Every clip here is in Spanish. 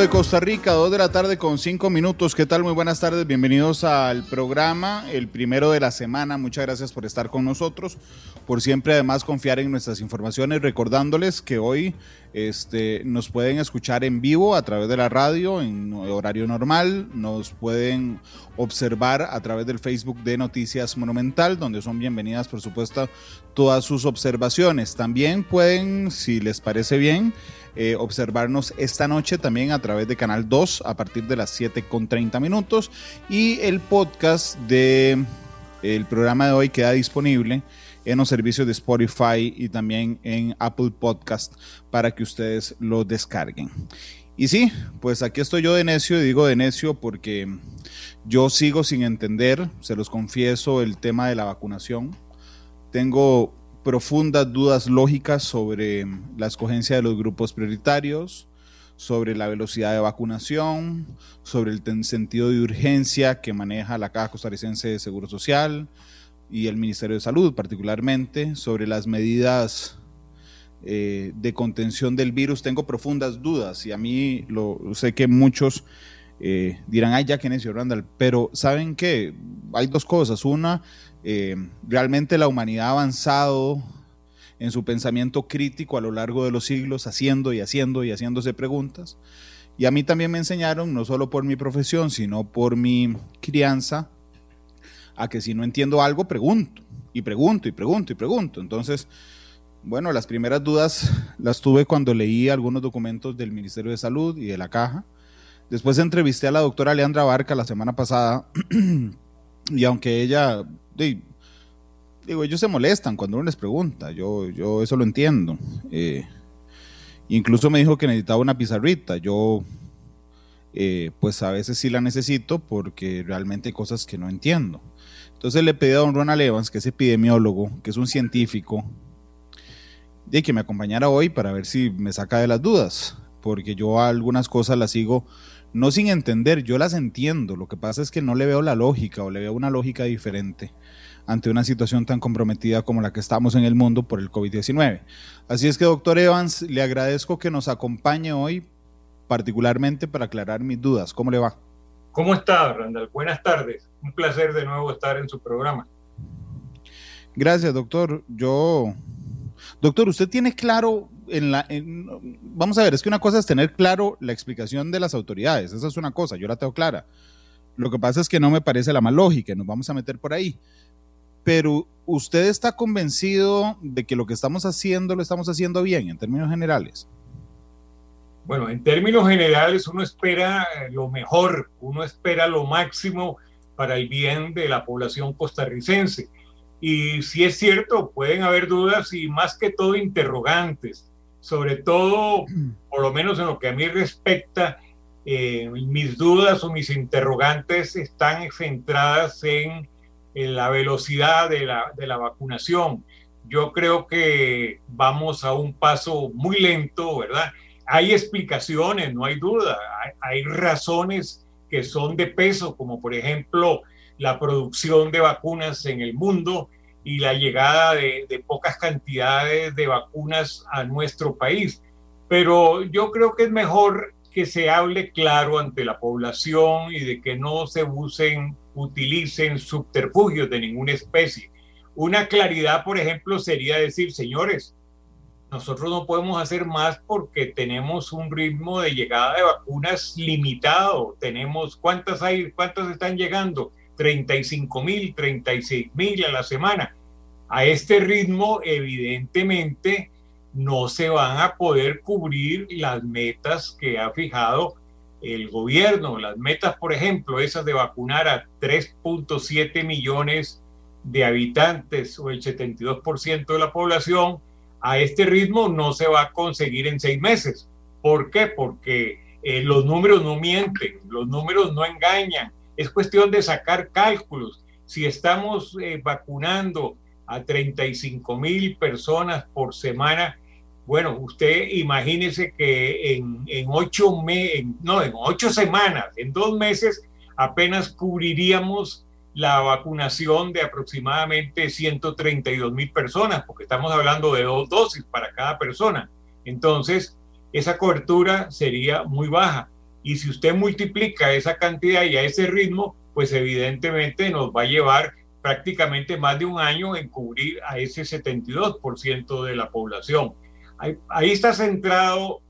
De Costa Rica, 2 de la tarde con 5 minutos. ¿Qué tal? Muy buenas tardes. Bienvenidos al programa, el primero de la semana. Muchas gracias por estar con nosotros, por siempre además confiar en nuestras informaciones, recordándoles que hoy este, nos pueden escuchar en vivo a través de la radio en horario normal, nos pueden observar a través del Facebook de Noticias Monumental, donde son bienvenidas, por supuesto, todas sus observaciones. También pueden, si les parece bien, eh, observarnos esta noche también a través de Canal 2 a partir de las 7 con 30 minutos y el podcast de el programa de hoy queda disponible en los servicios de Spotify y también en Apple Podcast para que ustedes lo descarguen. Y sí, pues aquí estoy yo de necio, y digo de necio porque yo sigo sin entender, se los confieso, el tema de la vacunación. Tengo profundas dudas lógicas sobre la escogencia de los grupos prioritarios, sobre la velocidad de vacunación, sobre el sentido de urgencia que maneja la Caja Costarricense de Seguro Social y el Ministerio de Salud particularmente, sobre las medidas eh, de contención del virus. Tengo profundas dudas y a mí lo sé que muchos eh, dirán, ay, ya que necio Randall, pero ¿saben qué? Hay dos cosas. Una, eh, realmente la humanidad ha avanzado en su pensamiento crítico a lo largo de los siglos, haciendo y haciendo y haciéndose preguntas. Y a mí también me enseñaron, no solo por mi profesión, sino por mi crianza, a que si no entiendo algo, pregunto, y pregunto, y pregunto, y pregunto. Entonces, bueno, las primeras dudas las tuve cuando leí algunos documentos del Ministerio de Salud y de la Caja. Después entrevisté a la doctora Leandra Barca la semana pasada, y aunque ella digo, ellos se molestan cuando uno les pregunta, yo, yo eso lo entiendo. Eh, incluso me dijo que necesitaba una pizarrita, yo eh, pues a veces sí la necesito porque realmente hay cosas que no entiendo. Entonces le pedí a don Ronald Evans, que es epidemiólogo, que es un científico, de que me acompañara hoy para ver si me saca de las dudas, porque yo algunas cosas las sigo no sin entender, yo las entiendo, lo que pasa es que no le veo la lógica o le veo una lógica diferente ante una situación tan comprometida como la que estamos en el mundo por el COVID-19. Así es que, doctor Evans, le agradezco que nos acompañe hoy, particularmente para aclarar mis dudas. ¿Cómo le va? ¿Cómo está, Randall? Buenas tardes. Un placer de nuevo estar en su programa. Gracias, doctor. Yo, doctor, usted tiene claro en la, vamos a ver, es que una cosa es tener claro la explicación de las autoridades, esa es una cosa, yo la tengo clara. Lo que pasa es que no me parece la más lógica, nos vamos a meter por ahí pero usted está convencido de que lo que estamos haciendo lo estamos haciendo bien en términos generales. Bueno, en términos generales uno espera lo mejor, uno espera lo máximo para el bien de la población costarricense. Y si es cierto, pueden haber dudas y más que todo interrogantes, sobre todo, por lo menos en lo que a mí respecta, eh, mis dudas o mis interrogantes están centradas en en la velocidad de la, de la vacunación. Yo creo que vamos a un paso muy lento, ¿verdad? Hay explicaciones, no hay duda, hay, razones que son de peso, como por ejemplo la producción de vacunas en el mundo y la llegada de, de, pocas cantidades de vacunas a nuestro país. Pero yo creo que es mejor que se hable claro ante la población y de que no se usen utilicen subterfugios de ninguna especie. Una claridad, por ejemplo, sería decir, señores, nosotros no podemos hacer más porque tenemos un ritmo de llegada de vacunas limitado. Tenemos, ¿cuántas hay? ¿Cuántas están llegando? 35 mil, 36 mil a la semana. A este ritmo, evidentemente, no se van a poder cubrir las metas que ha fijado el gobierno, las metas, por ejemplo, esas de vacunar a 3.7 millones de habitantes o el 72% de la población, a este ritmo no se va a conseguir en seis meses. ¿Por qué? Porque eh, los números no mienten, los números no engañan. Es cuestión de sacar cálculos. Si estamos eh, vacunando a 35 mil personas por semana, bueno, usted imagínese que en, ocho no, en ocho semanas, en dos meses, apenas cubriríamos la vacunación de aproximadamente 132 mil personas, porque estamos hablando de dos dosis para cada persona. Entonces, esa cobertura sería muy baja. Y si usted multiplica esa cantidad y a ese ritmo, pues evidentemente nos va a llevar prácticamente más de un año en cubrir a ese 72% de la población. Ahí, está centrado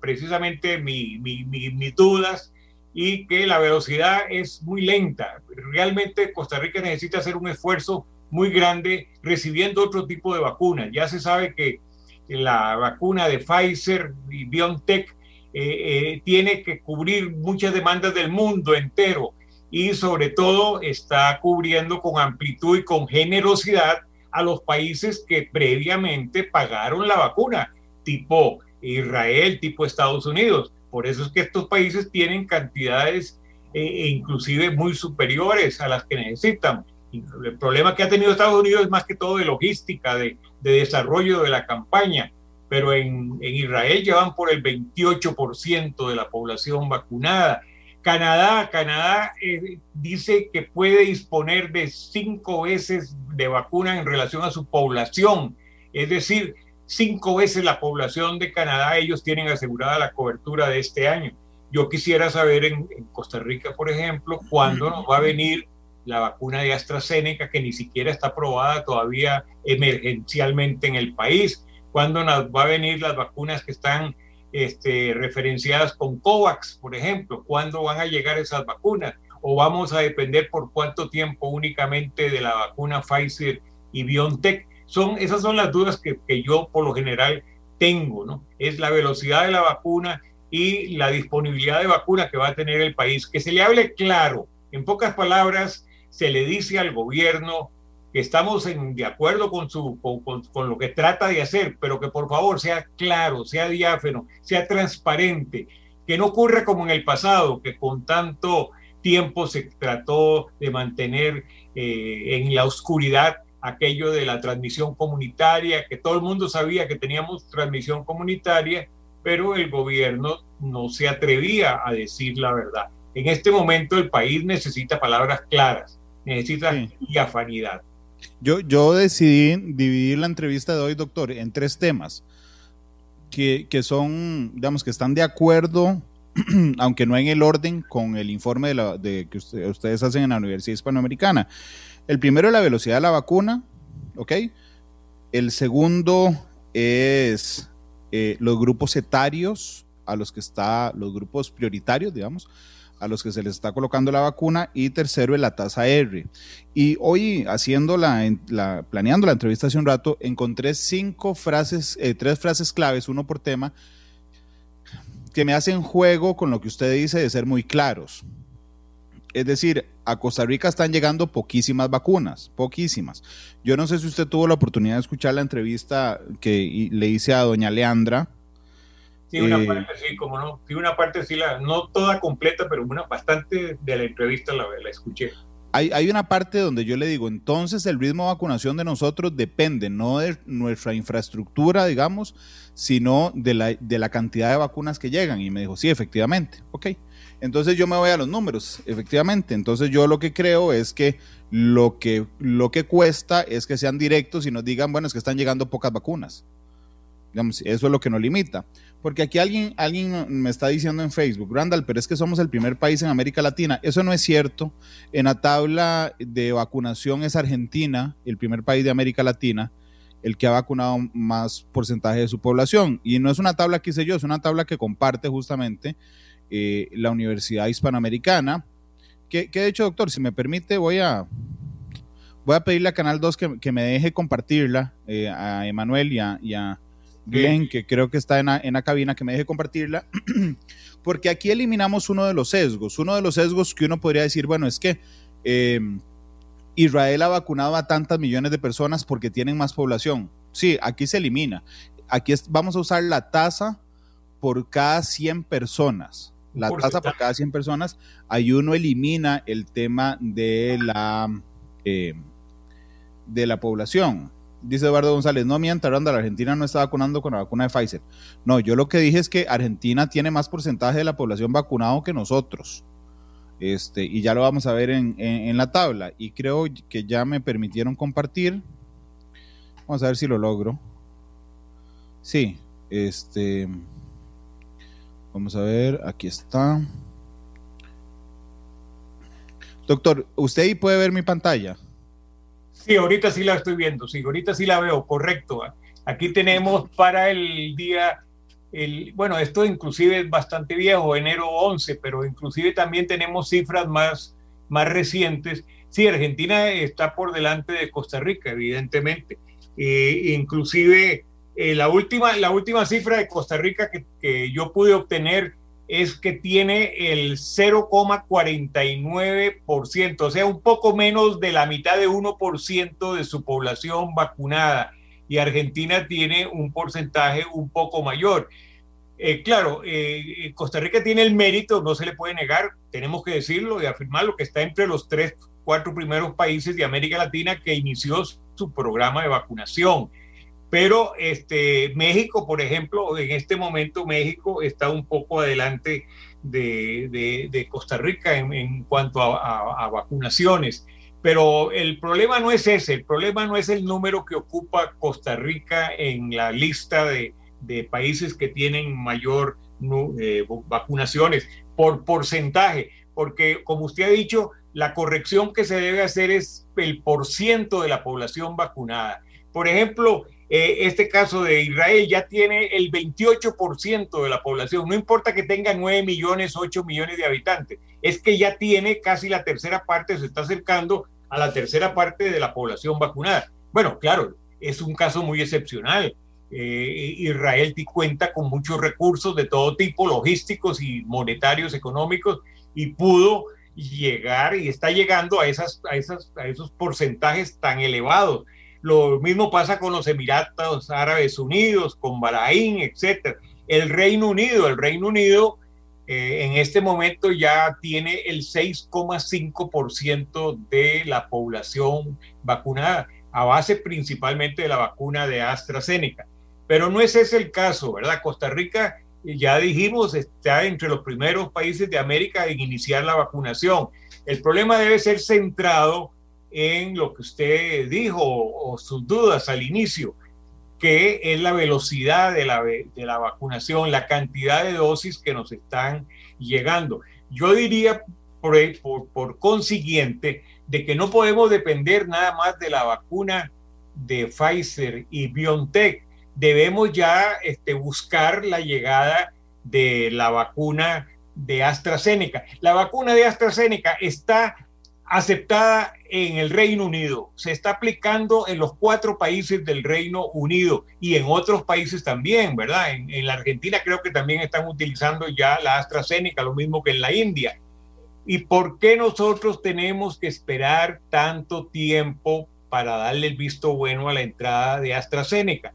precisamente mi, mis dudas y que la velocidad es muy lenta. Realmente Costa Rica necesita hacer un esfuerzo muy grande recibiendo otro tipo de vacunas. Ya se sabe que la vacuna de Pfizer y BioNTech eh, eh, tiene que cubrir muchas demandas del mundo entero y sobre todo está cubriendo con amplitud y con generosidad a los países que previamente pagaron la vacuna, tipo Israel, tipo Estados Unidos. Por eso es que estos países tienen cantidades eh, e inclusive muy superiores a las que necesitan. El problema que ha tenido Estados Unidos es más que todo de logística, de, de desarrollo de la campaña pero en, Israel llevan por el 28% de la población vacunada. Canadá, Canadá eh, dice que puede disponer de cinco veces de vacuna en relación a su población, es decir, cinco veces la población de Canadá, ellos tienen asegurada la cobertura de este año. Yo quisiera saber en, en Costa Rica, por ejemplo, cuándo nos va a venir la vacuna de AstraZeneca, que ni siquiera está aprobada todavía emergencialmente en el país cuándo nos va a venir las vacunas que están este, referenciadas con COVAX, por ejemplo, cuándo van a llegar esas vacunas, o vamos a depender por cuánto tiempo únicamente de la vacuna Pfizer y BioNTech. Son, esas son las dudas que, yo por lo general tengo, ¿no? Es la velocidad de la vacuna y la disponibilidad de vacuna que va a tener el país. Que se le hable claro, en pocas palabras, se le dice al gobierno que estamos en, de acuerdo con, su, con, lo que trata de hacer, pero que por favor sea claro, sea diáfano, sea transparente, que no ocurra como en el pasado, que con tanto tiempo se trató de mantener eh, en la oscuridad aquello de la transmisión comunitaria, que todo el mundo sabía que teníamos transmisión comunitaria, pero el gobierno no se atrevía a decir la verdad. En este momento el país necesita palabras claras, necesita diafanidad. Yo, yo decidí dividir la entrevista de hoy, doctor, en tres temas que, que son, digamos, que están de acuerdo, aunque no en el orden, con el informe de, la, de que ustedes hacen en la Universidad Hispanoamericana. El primero es la velocidad de la vacuna, ¿ok? El segundo es eh, los grupos etarios a los que está, los grupos prioritarios, digamos, a los que se les está colocando la vacuna y tercero es la tasa R. Y hoy haciendo la, planeando la entrevista hace un rato, encontré cinco frases, eh, tres frases claves, uno por tema, que me hacen juego con lo que usted dice de ser muy claros. Es decir, a Costa Rica están llegando poquísimas vacunas, poquísimas. Yo no sé si usted tuvo la oportunidad de escuchar la entrevista que le hice a doña Leandra, Sí, una eh, parte sí, como no. Sí, una parte sí, la, no toda completa, pero una bastante de la entrevista la, la escuché. Hay, hay, una parte donde yo le digo, entonces el ritmo de vacunación de nosotros depende no de nuestra infraestructura, digamos, sino de la, de la cantidad de vacunas que llegan. Y me dijo, sí, efectivamente, ok. Entonces yo me voy a los números, efectivamente. Entonces yo lo que creo es que lo que, lo que cuesta es que sean directos y nos digan, bueno, es que están llegando pocas vacunas. Digamos, eso es lo que nos limita. Porque aquí alguien, alguien me está diciendo en Facebook, Randall, pero es que somos el primer país en América Latina. Eso no es cierto. En la tabla de vacunación es Argentina, el primer país de América Latina, el que ha vacunado más porcentaje de su población. Y no es una tabla que hice yo, es una tabla que comparte justamente eh, la Universidad Hispanoamericana. Que, de hecho, doctor, si me permite, voy a, voy a pedirle a Canal 2 que, me deje compartirla eh, a Emanuel y a Glenn, que creo que está en la, cabina, que me deje compartirla, porque aquí eliminamos uno de los sesgos. Uno de los sesgos que uno podría decir, bueno, es que eh, Israel ha vacunado a tantas millones de personas porque tienen más población. Sí, aquí se elimina. Aquí vamos a usar la tasa por cada 100 personas. La tasa por cada 100 personas. Ahí uno elimina el tema de la, eh, de la población dice Eduardo González, no mienta, la Argentina no está vacunando con la vacuna de Pfizer. No, yo lo que dije es que Argentina tiene más porcentaje de la población vacunado que nosotros. Este, y ya lo vamos a ver en, en, la tabla. Y creo que ya me permitieron compartir. Vamos a ver si lo logro. Sí, este. Vamos a ver, aquí está. Doctor, ¿usted ahí puede ver mi pantalla? Sí, ahorita sí la estoy viendo, sí, ahorita sí la veo, correcto. Aquí tenemos para el día bueno, esto inclusive es bastante viejo, enero 11, pero inclusive también tenemos cifras más, más recientes. Sí, Argentina está por delante de Costa Rica, evidentemente. Eh, inclusive eh, la, última, la última cifra de Costa Rica que, que yo pude obtener es que tiene el 0,49%, o sea, un poco menos de la mitad de 1% de su población vacunada y Argentina tiene un porcentaje un poco mayor. Eh, claro, eh, Costa Rica tiene el mérito, no se le puede negar, tenemos que decirlo y afirmarlo, que está entre los tres, cuatro primeros países de América Latina que inició su programa de vacunación. Pero este, México, por ejemplo, en este momento México está un poco adelante de, Costa Rica en, cuanto a vacunaciones. Pero el problema no es ese, el problema no es el número que ocupa Costa Rica en la lista de, países que tienen mayor eh, vacunaciones por porcentaje, porque como usted ha dicho, la corrección que se debe hacer es el por ciento de la población vacunada. Por ejemplo, eh, este caso de Israel ya tiene el 28% de la población, no importa que tenga 9 millones, 8 millones de habitantes, es que ya tiene casi la tercera parte, se está acercando a la tercera parte de la población vacunada. Bueno, claro, es un caso muy excepcional. Eh, Israel cuenta con muchos recursos de todo tipo, logísticos y monetarios, económicos, y pudo llegar y está llegando a, esas, a, esas, a esos porcentajes tan elevados. Lo mismo pasa con los Emiratos Árabes Unidos, con Bahrein, etc. El Reino Unido, el Reino Unido eh, en este momento ya tiene el 6,5% de la población vacunada, a base principalmente de la vacuna de AstraZeneca. Pero no es ese el caso, ¿verdad? Costa Rica, ya dijimos, está entre los primeros países de América en iniciar la vacunación. El problema debe ser centrado en lo que usted dijo o sus dudas al inicio que es la velocidad de la, de la vacunación, la cantidad de dosis que nos están llegando. Yo diría, por, por, por consiguiente, de que no podemos depender nada más de la vacuna de Pfizer y BioNTech. Debemos ya este, buscar la llegada de la vacuna de AstraZeneca. La vacuna de AstraZeneca está aceptada en el Reino Unido, se está aplicando en los cuatro países del Reino Unido y en otros países también, ¿verdad? En, la Argentina creo que también están utilizando ya la AstraZeneca, lo mismo que en la India. ¿Y por qué nosotros tenemos que esperar tanto tiempo para darle el visto bueno a la entrada de AstraZeneca?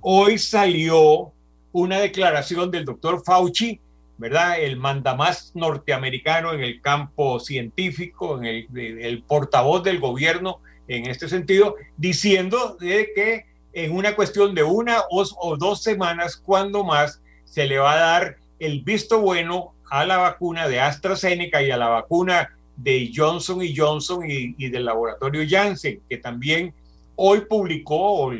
Hoy salió una declaración del doctor Fauci ¿verdad? El mandamás norteamericano en el campo científico, en el, portavoz del gobierno en este sentido, diciendo de que en una cuestión de una o, dos semanas, cuando más, se le va a dar el visto bueno a la vacuna de AstraZeneca y a la vacuna de Johnson y Johnson y, del laboratorio Janssen, que también hoy publicó,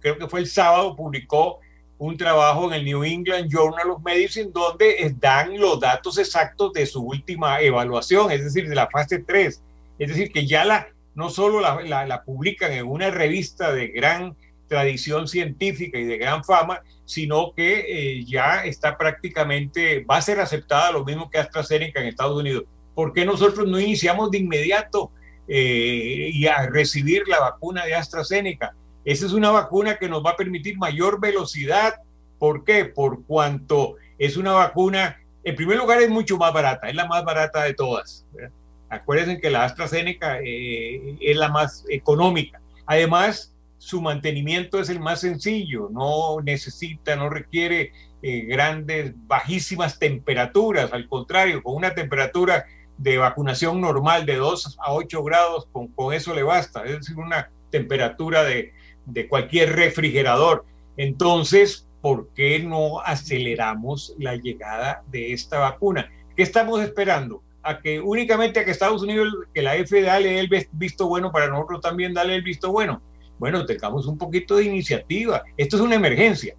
creo que fue el sábado, publicó un trabajo en el New England Journal of Medicine donde dan los datos exactos de su última evaluación, es decir, de la fase 3. Es decir, que ya no solo la, publican en una revista de gran tradición científica y de gran fama, sino que eh, ya está prácticamente, va a ser aceptada lo mismo que AstraZeneca en Estados Unidos. ¿Por qué nosotros no iniciamos de inmediato eh, a recibir la vacuna de AstraZeneca? Esa es una vacuna que nos va a permitir mayor velocidad. ¿Por qué? Por cuanto es una vacuna, en primer lugar es mucho más barata, es la más barata de todas. Acuérdense que la AstraZeneca eh, es la más económica. Además, su mantenimiento es el más sencillo, no necesita, no requiere eh, grandes, bajísimas temperaturas, al contrario, con una temperatura de vacunación normal de 2 a 8 grados, con, con eso le basta, es decir, una temperatura de de cualquier refrigerador. Entonces, ¿por qué no aceleramos la llegada de esta vacuna? ¿Qué estamos esperando? a que únicamente a que Estados Unidos, que la FDA le dé el visto bueno para nosotros también darle el visto bueno. Bueno, tengamos un poquito de iniciativa. Esto es una emergencia.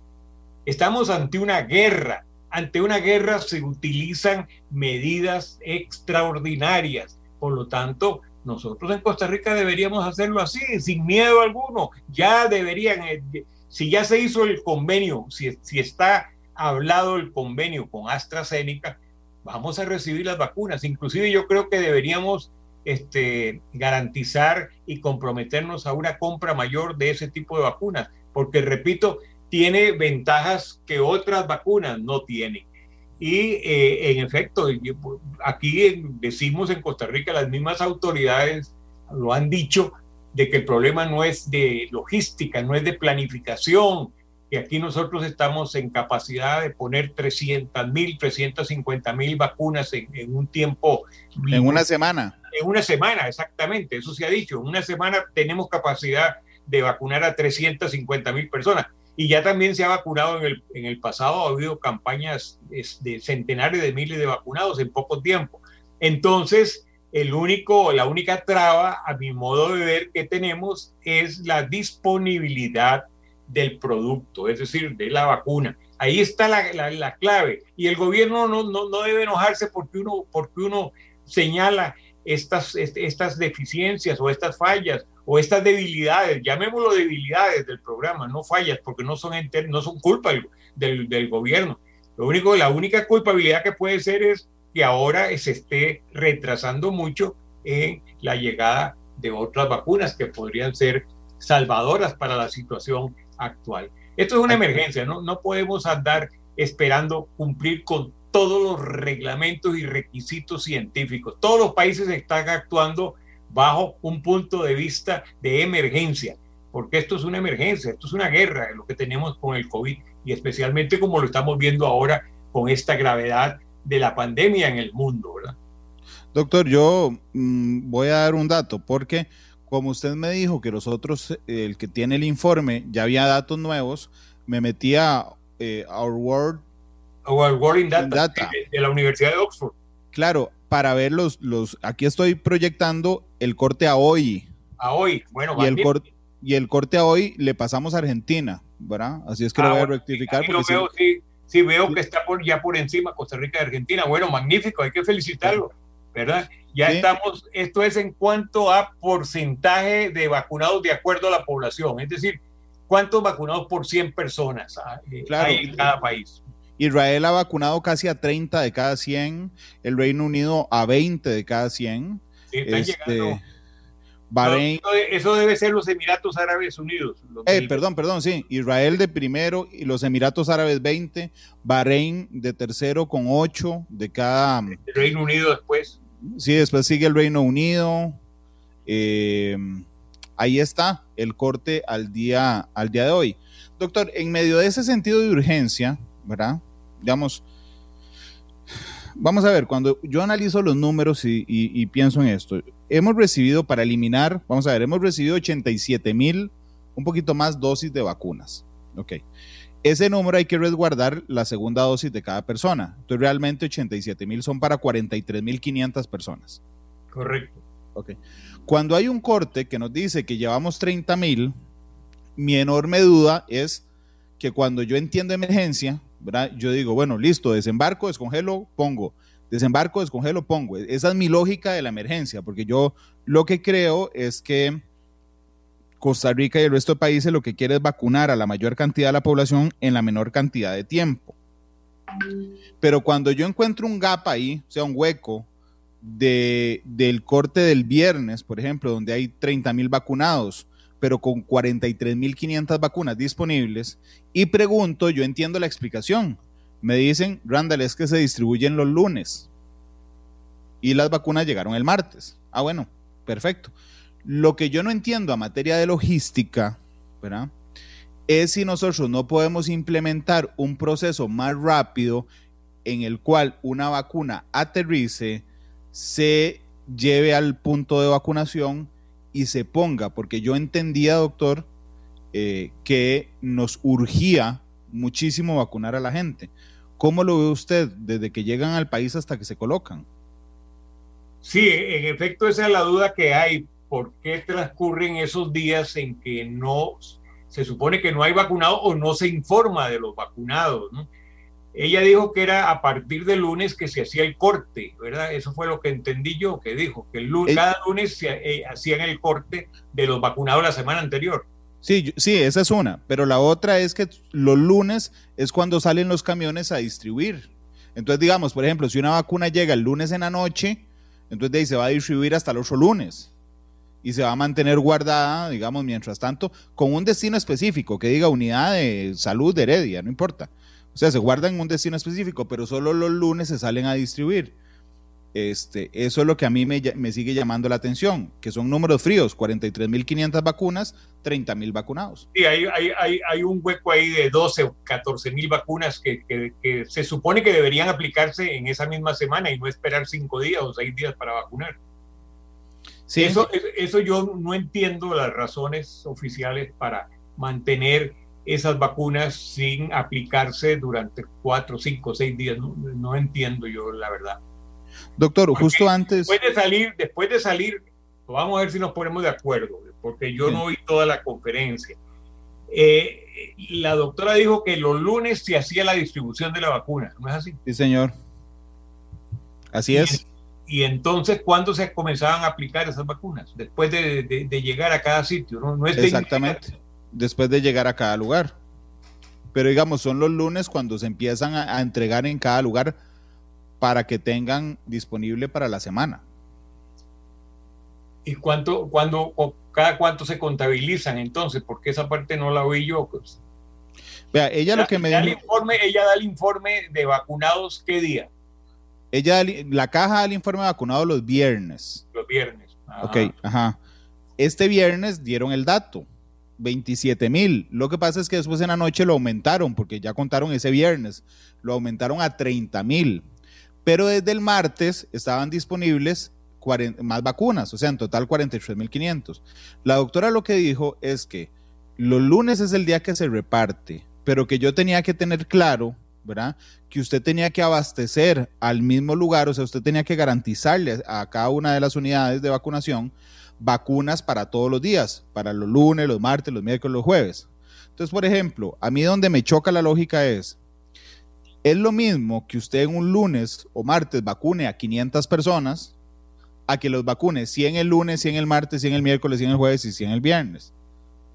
Estamos ante una guerra. Ante una guerra se utilizan medidas extraordinarias. Por lo tanto, nosotros en Costa Rica deberíamos hacerlo así, sin miedo alguno. Ya deberían, eh, si ya se hizo el convenio, si, si está hablado el convenio con AstraZeneca, vamos a recibir las vacunas. Inclusive yo creo que deberíamos este, garantizar y comprometernos a una compra mayor de ese tipo de vacunas, porque repito, tiene ventajas que otras vacunas no tienen. Y eh, en efecto, aquí decimos en Costa Rica, las mismas autoridades lo han dicho, de que el problema no es de logística, no es de planificación, y aquí nosotros estamos en capacidad de poner 300 mil, 350 mil vacunas en, un tiempo. En una semana. En una semana, exactamente, eso se ha dicho. En una semana tenemos capacidad de vacunar a 350 mil personas. Y ya también se ha vacunado en el, en el pasado, ha habido campañas de centenares de miles de vacunados en poco tiempo. Entonces, el único, la única traba, a mi modo de ver, que tenemos es la disponibilidad del producto, es decir, de la vacuna. Ahí está la, la, clave. Y el gobierno no, no, no, debe enojarse porque uno, porque uno señala estas, estas deficiencias o estas fallas o estas debilidades, llamémoslo debilidades del programa, no fallas, porque no son, no son culpa del, del gobierno. Lo único, la única culpabilidad que puede ser es que ahora se esté retrasando mucho en la llegada de otras vacunas que podrían ser salvadoras para la situación actual. Esto es una emergencia, ¿no? No podemos andar esperando cumplir con todos los reglamentos y requisitos científicos. Todos los países están actuando bajo un punto de vista de emergencia, porque esto es una emergencia, esto es una guerra, lo que tenemos con el COVID y especialmente como lo estamos viendo ahora con esta gravedad de la pandemia en el mundo, ¿verdad? Doctor, yo mm, voy a dar un dato, porque como usted me dijo que nosotros, el que tiene el informe, ya había datos nuevos, me metí a eh, Our World, Our World in Data, De, la Universidad de Oxford. Claro, para ver los, los, aquí estoy proyectando el corte a hoy. A hoy, bueno, y el, corte, y el corte a hoy le pasamos a Argentina, ¿verdad? Así es que lo ah, voy a rectificar. Lo veo, sí, sí, veo que está por, ya por encima Costa Rica y Argentina. Bueno, magnífico, hay que felicitarlo, ¿verdad? Ya estamos, esto es en cuanto a porcentaje de vacunados de acuerdo a la población, es decir, cuántos vacunados por 100 personas eh, hay en cada país. Israel ha vacunado casi a 30 de cada 100, el Reino Unido a 20 de cada 100. Sí, están este, llegando. Bahrein, eso debe ser los Emiratos Árabes Unidos. Eh, perdón, perdón, sí. Israel de primero y los Emiratos Árabes 20, Bahrein de tercero con 8 de cada... El Reino Unido después. Sí, después sigue el Reino Unido. Eh, ahí está el corte al día, al día de hoy. Doctor, en medio de ese sentido de urgencia, ¿verdad? Digamos, vamos a ver, cuando yo analizo los números y, pienso en esto, hemos recibido para eliminar, vamos a ver, hemos recibido 87 mil, un poquito más dosis de vacunas. Ok. Ese número hay que resguardar la segunda dosis de cada persona. Entonces, realmente 87 mil son para 43 mil 500 personas. Correcto. Ok. Cuando hay un corte que nos dice que llevamos 30 mil, mi enorme duda es que cuando yo entiendo emergencia, yo digo, bueno, listo, desembarco, descongelo, pongo. Desembarco, descongelo, pongo. Esa es mi lógica de la emergencia, porque yo lo que creo es que Costa Rica y el resto de países lo que quiere es vacunar a la mayor cantidad de la población en la menor cantidad de tiempo. Pero cuando yo encuentro un gap ahí, o sea, un hueco de, del corte del viernes, por ejemplo, donde hay 30 mil vacunados, pero con 43 mil 500 vacunas disponibles, y pregunto, yo entiendo la explicación. Me dicen, Randall, es que se distribuyen los lunes y las vacunas llegaron el martes. Ah, bueno, perfecto. Lo que yo no entiendo a materia de logística, ¿verdad? Es si nosotros no podemos implementar un proceso más rápido en el cual una vacuna aterrice, se lleve al punto de vacunación y se ponga, porque yo entendía, doctor, eh, que nos urgía muchísimo vacunar a la gente. ¿Cómo lo ve usted desde que llegan al país hasta que se colocan? Sí, en efecto esa es la duda que hay. ¿Por qué transcurren esos días en que no se supone que no hay vacunados o no se informa de los vacunados? Ella dijo que era a partir del lunes que se hacía el corte, ¿verdad? Eso fue lo que entendí yo, que dijo, que el lunes, cada lunes se eh, hacían el corte de los vacunados la semana anterior. Sí, sí, esa es una, pero la otra es que los lunes es cuando salen los camiones a distribuir. Entonces, digamos, por ejemplo, si una vacuna llega el lunes en la noche, entonces de ahí se va a distribuir hasta el otro lunes y se va a mantener guardada, digamos, mientras tanto, con un destino específico, que diga unidad de salud de Heredia, no importa. O sea, se guardan en un destino específico, pero solo los lunes se salen a distribuir. Este, eso es lo que a mí me, sigue llamando la atención, que son números fríos, 43.500 vacunas, 30.000 vacunados. Sí, hay, hay, hay, un hueco ahí de 12 o 14.000 vacunas que, que, se supone que deberían aplicarse en esa misma semana y no esperar cinco días o seis días para vacunar. Sí. Eso, eso yo no entiendo las razones oficiales para mantener esas vacunas sin aplicarse durante cuatro, cinco, seis días. No, entiendo yo la verdad. Doctor, justo antes. Después de salir, después de salir, vamos a ver si nos ponemos de acuerdo, porque yo no oí toda la conferencia. Eh, la doctora dijo que los lunes se hacía la distribución de la vacuna, ¿no es así? Sí, señor. Así es. Y entonces, ¿cuándo se comenzaban a aplicar esas vacunas? Después de, llegar a cada sitio, ¿no? es Exactamente después de llegar a cada lugar. Pero digamos, son los lunes cuando se empiezan a, entregar en cada lugar para que tengan disponible para la semana. ¿Y cuánto, cuando, cada cuánto se contabilizan entonces? Porque esa parte no la oí yo. Pues. Vea, ella lo que me dijo... informe, ella da el informe de vacunados, ¿qué día? Ella, la caja da el informe de vacunados los viernes. Los viernes. Ok, ajá. Este viernes dieron el dato 27 mil. Lo que pasa es que después en la noche lo aumentaron, porque ya contaron ese viernes, lo aumentaron a 30 mil. Pero desde el martes estaban disponibles más vacunas, o sea, en total 43 mil 500. La doctora lo que dijo es que los lunes es el día que se reparte, pero que yo tenía que tener claro, ¿verdad? Que usted tenía que abastecer al mismo lugar, o sea, usted tenía que garantizarle a cada una de las unidades de vacunación vacunas para todos los días, para los lunes, los martes, los miércoles, los jueves. Entonces, por ejemplo, a mí donde me choca la lógica es, es lo mismo que usted en un lunes o martes vacune a 500 personas, a que los vacune 100 el lunes, 100 el martes, 100 el miércoles, 100 el jueves y 100 el viernes.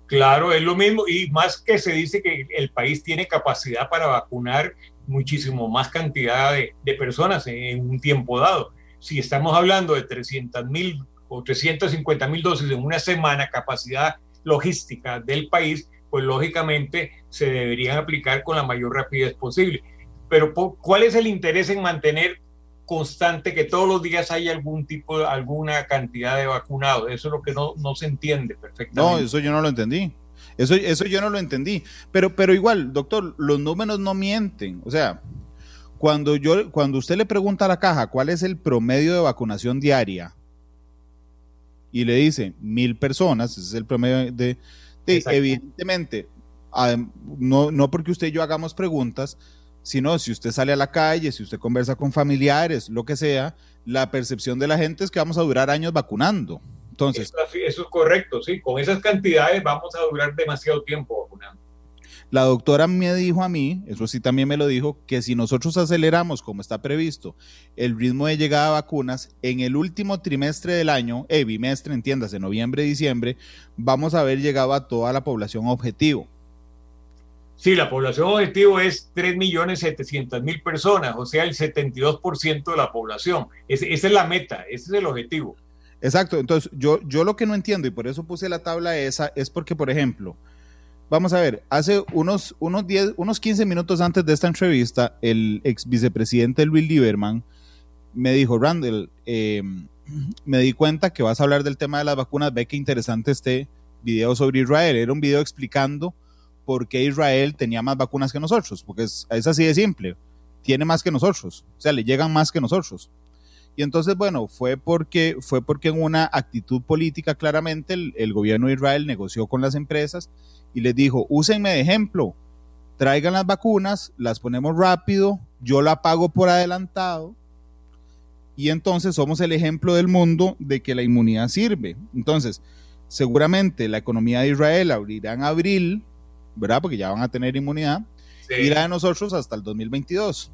Claro, es lo mismo y más que se dice que el país tiene capacidad para vacunar muchísimo más cantidad de, personas en un tiempo dado. Si estamos hablando de 300 mil o 350 mil dosis en una semana, capacidad logística del país, pues lógicamente se deberían aplicar con la mayor rapidez posible. Pero ¿cuál es el interés en mantener constante que todos los días haya algún tipo, alguna cantidad de vacunados? Eso es lo que no, no se entiende perfectamente. No, eso yo no lo entendí. Eso, eso yo no lo entendí. Pero, pero igual, doctor, los números no mienten. O sea, cuando, yo, cuando usted le pregunta a la caja cuál es el promedio de vacunación diaria, y le dice mil personas, ese es el promedio de, evidentemente, no, no porque usted y yo hagamos preguntas, sino si usted sale a la calle, si usted conversa con familiares, lo que sea, la percepción de la gente es que vamos a durar años vacunando. Entonces, eso, eso es correcto, sí, con esas cantidades vamos a durar demasiado tiempo vacunando. La doctora me dijo a mí, eso sí también me lo dijo, que si nosotros aceleramos como está previsto el ritmo de llegada de vacunas, en el último trimestre del año, eh, bimestre, entiéndase, noviembre, diciembre, vamos a haber llegado a toda la población objetivo. Sí, la población objetivo es 3.700.000 personas, o sea, el 72% de la población. esa es la meta, ese es el objetivo. Exacto, entonces yo, yo lo que no entiendo, y por eso puse la tabla esa, es porque, por ejemplo, Vamos a ver, hace unos, unos, 10, unos 15 minutos antes de esta entrevista, el ex vicepresidente Luis Lieberman me dijo, Randall, em, me di cuenta que vas a hablar del tema de las vacunas, ve qué interesante este video sobre Israel. Era un video explicando por qué Israel tenía más vacunas que nosotros, porque es, así de simple, tiene más que nosotros, o sea, le llegan más que nosotros. Y entonces, bueno, fue porque, fue porque en una actitud política claramente el, el gobierno de Israel negoció con las empresas y les dijo, úsenme de ejemplo, traigan las vacunas, las ponemos rápido, yo la pago por adelantado y entonces somos el ejemplo del mundo de que la inmunidad sirve. Entonces, seguramente la economía de Israel abrirá en abril, ¿verdad? Porque ya van a tener inmunidad, y la de nosotros hasta el 2022.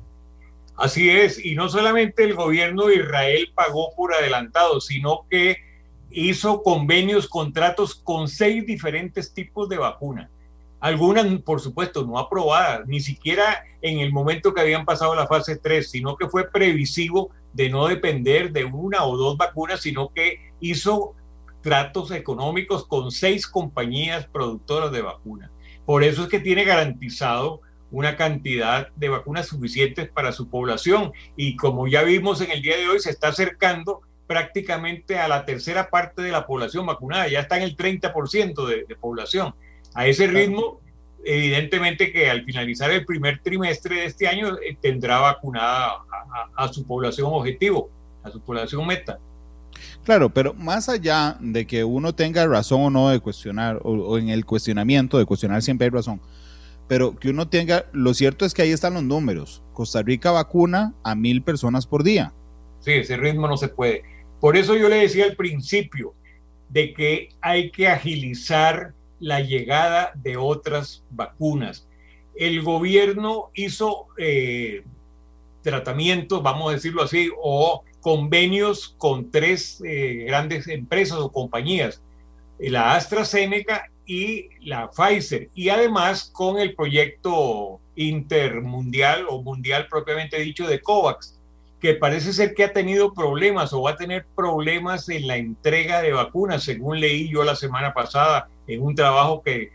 Así es, y no solamente el gobierno de Israel pagó por adelantado, sino que hizo convenios, contratos con seis diferentes tipos de vacuna. Algunas, por supuesto, no aprobadas, ni siquiera en el momento que habían pasado la fase 3, sino que fue previsivo de no depender de una o dos vacunas, sino que hizo tratos económicos con seis compañías productoras de vacunas. Por eso es que tiene garantizado una cantidad de vacunas suficientes para su población y como ya vimos en el día de hoy se está acercando prácticamente a la tercera parte de la población vacunada, ya está en el 30% de, de población. A ese ritmo, evidentemente que al finalizar el primer trimestre de este año eh, tendrá vacunada a, su población objetivo, a su población meta. Claro, pero más allá de que uno tenga razón o no de cuestionar, o, o en el cuestionamiento de cuestionar siempre hay razón, pero que uno tenga, lo cierto es que ahí están los números. Costa Rica vacuna a mil personas por día. Sí, ese ritmo no se puede. Por eso yo le decía al principio de que hay que agilizar la llegada de otras vacunas. El gobierno hizo eh, tratamientos, vamos a decirlo así, o convenios con tres eh, grandes empresas o compañías, la AstraZeneca y la Pfizer, y además con el proyecto intermundial o mundial propiamente dicho de COVAX, que parece ser que ha tenido problemas o va a tener problemas en la entrega de vacunas, según leí yo la semana pasada en un trabajo que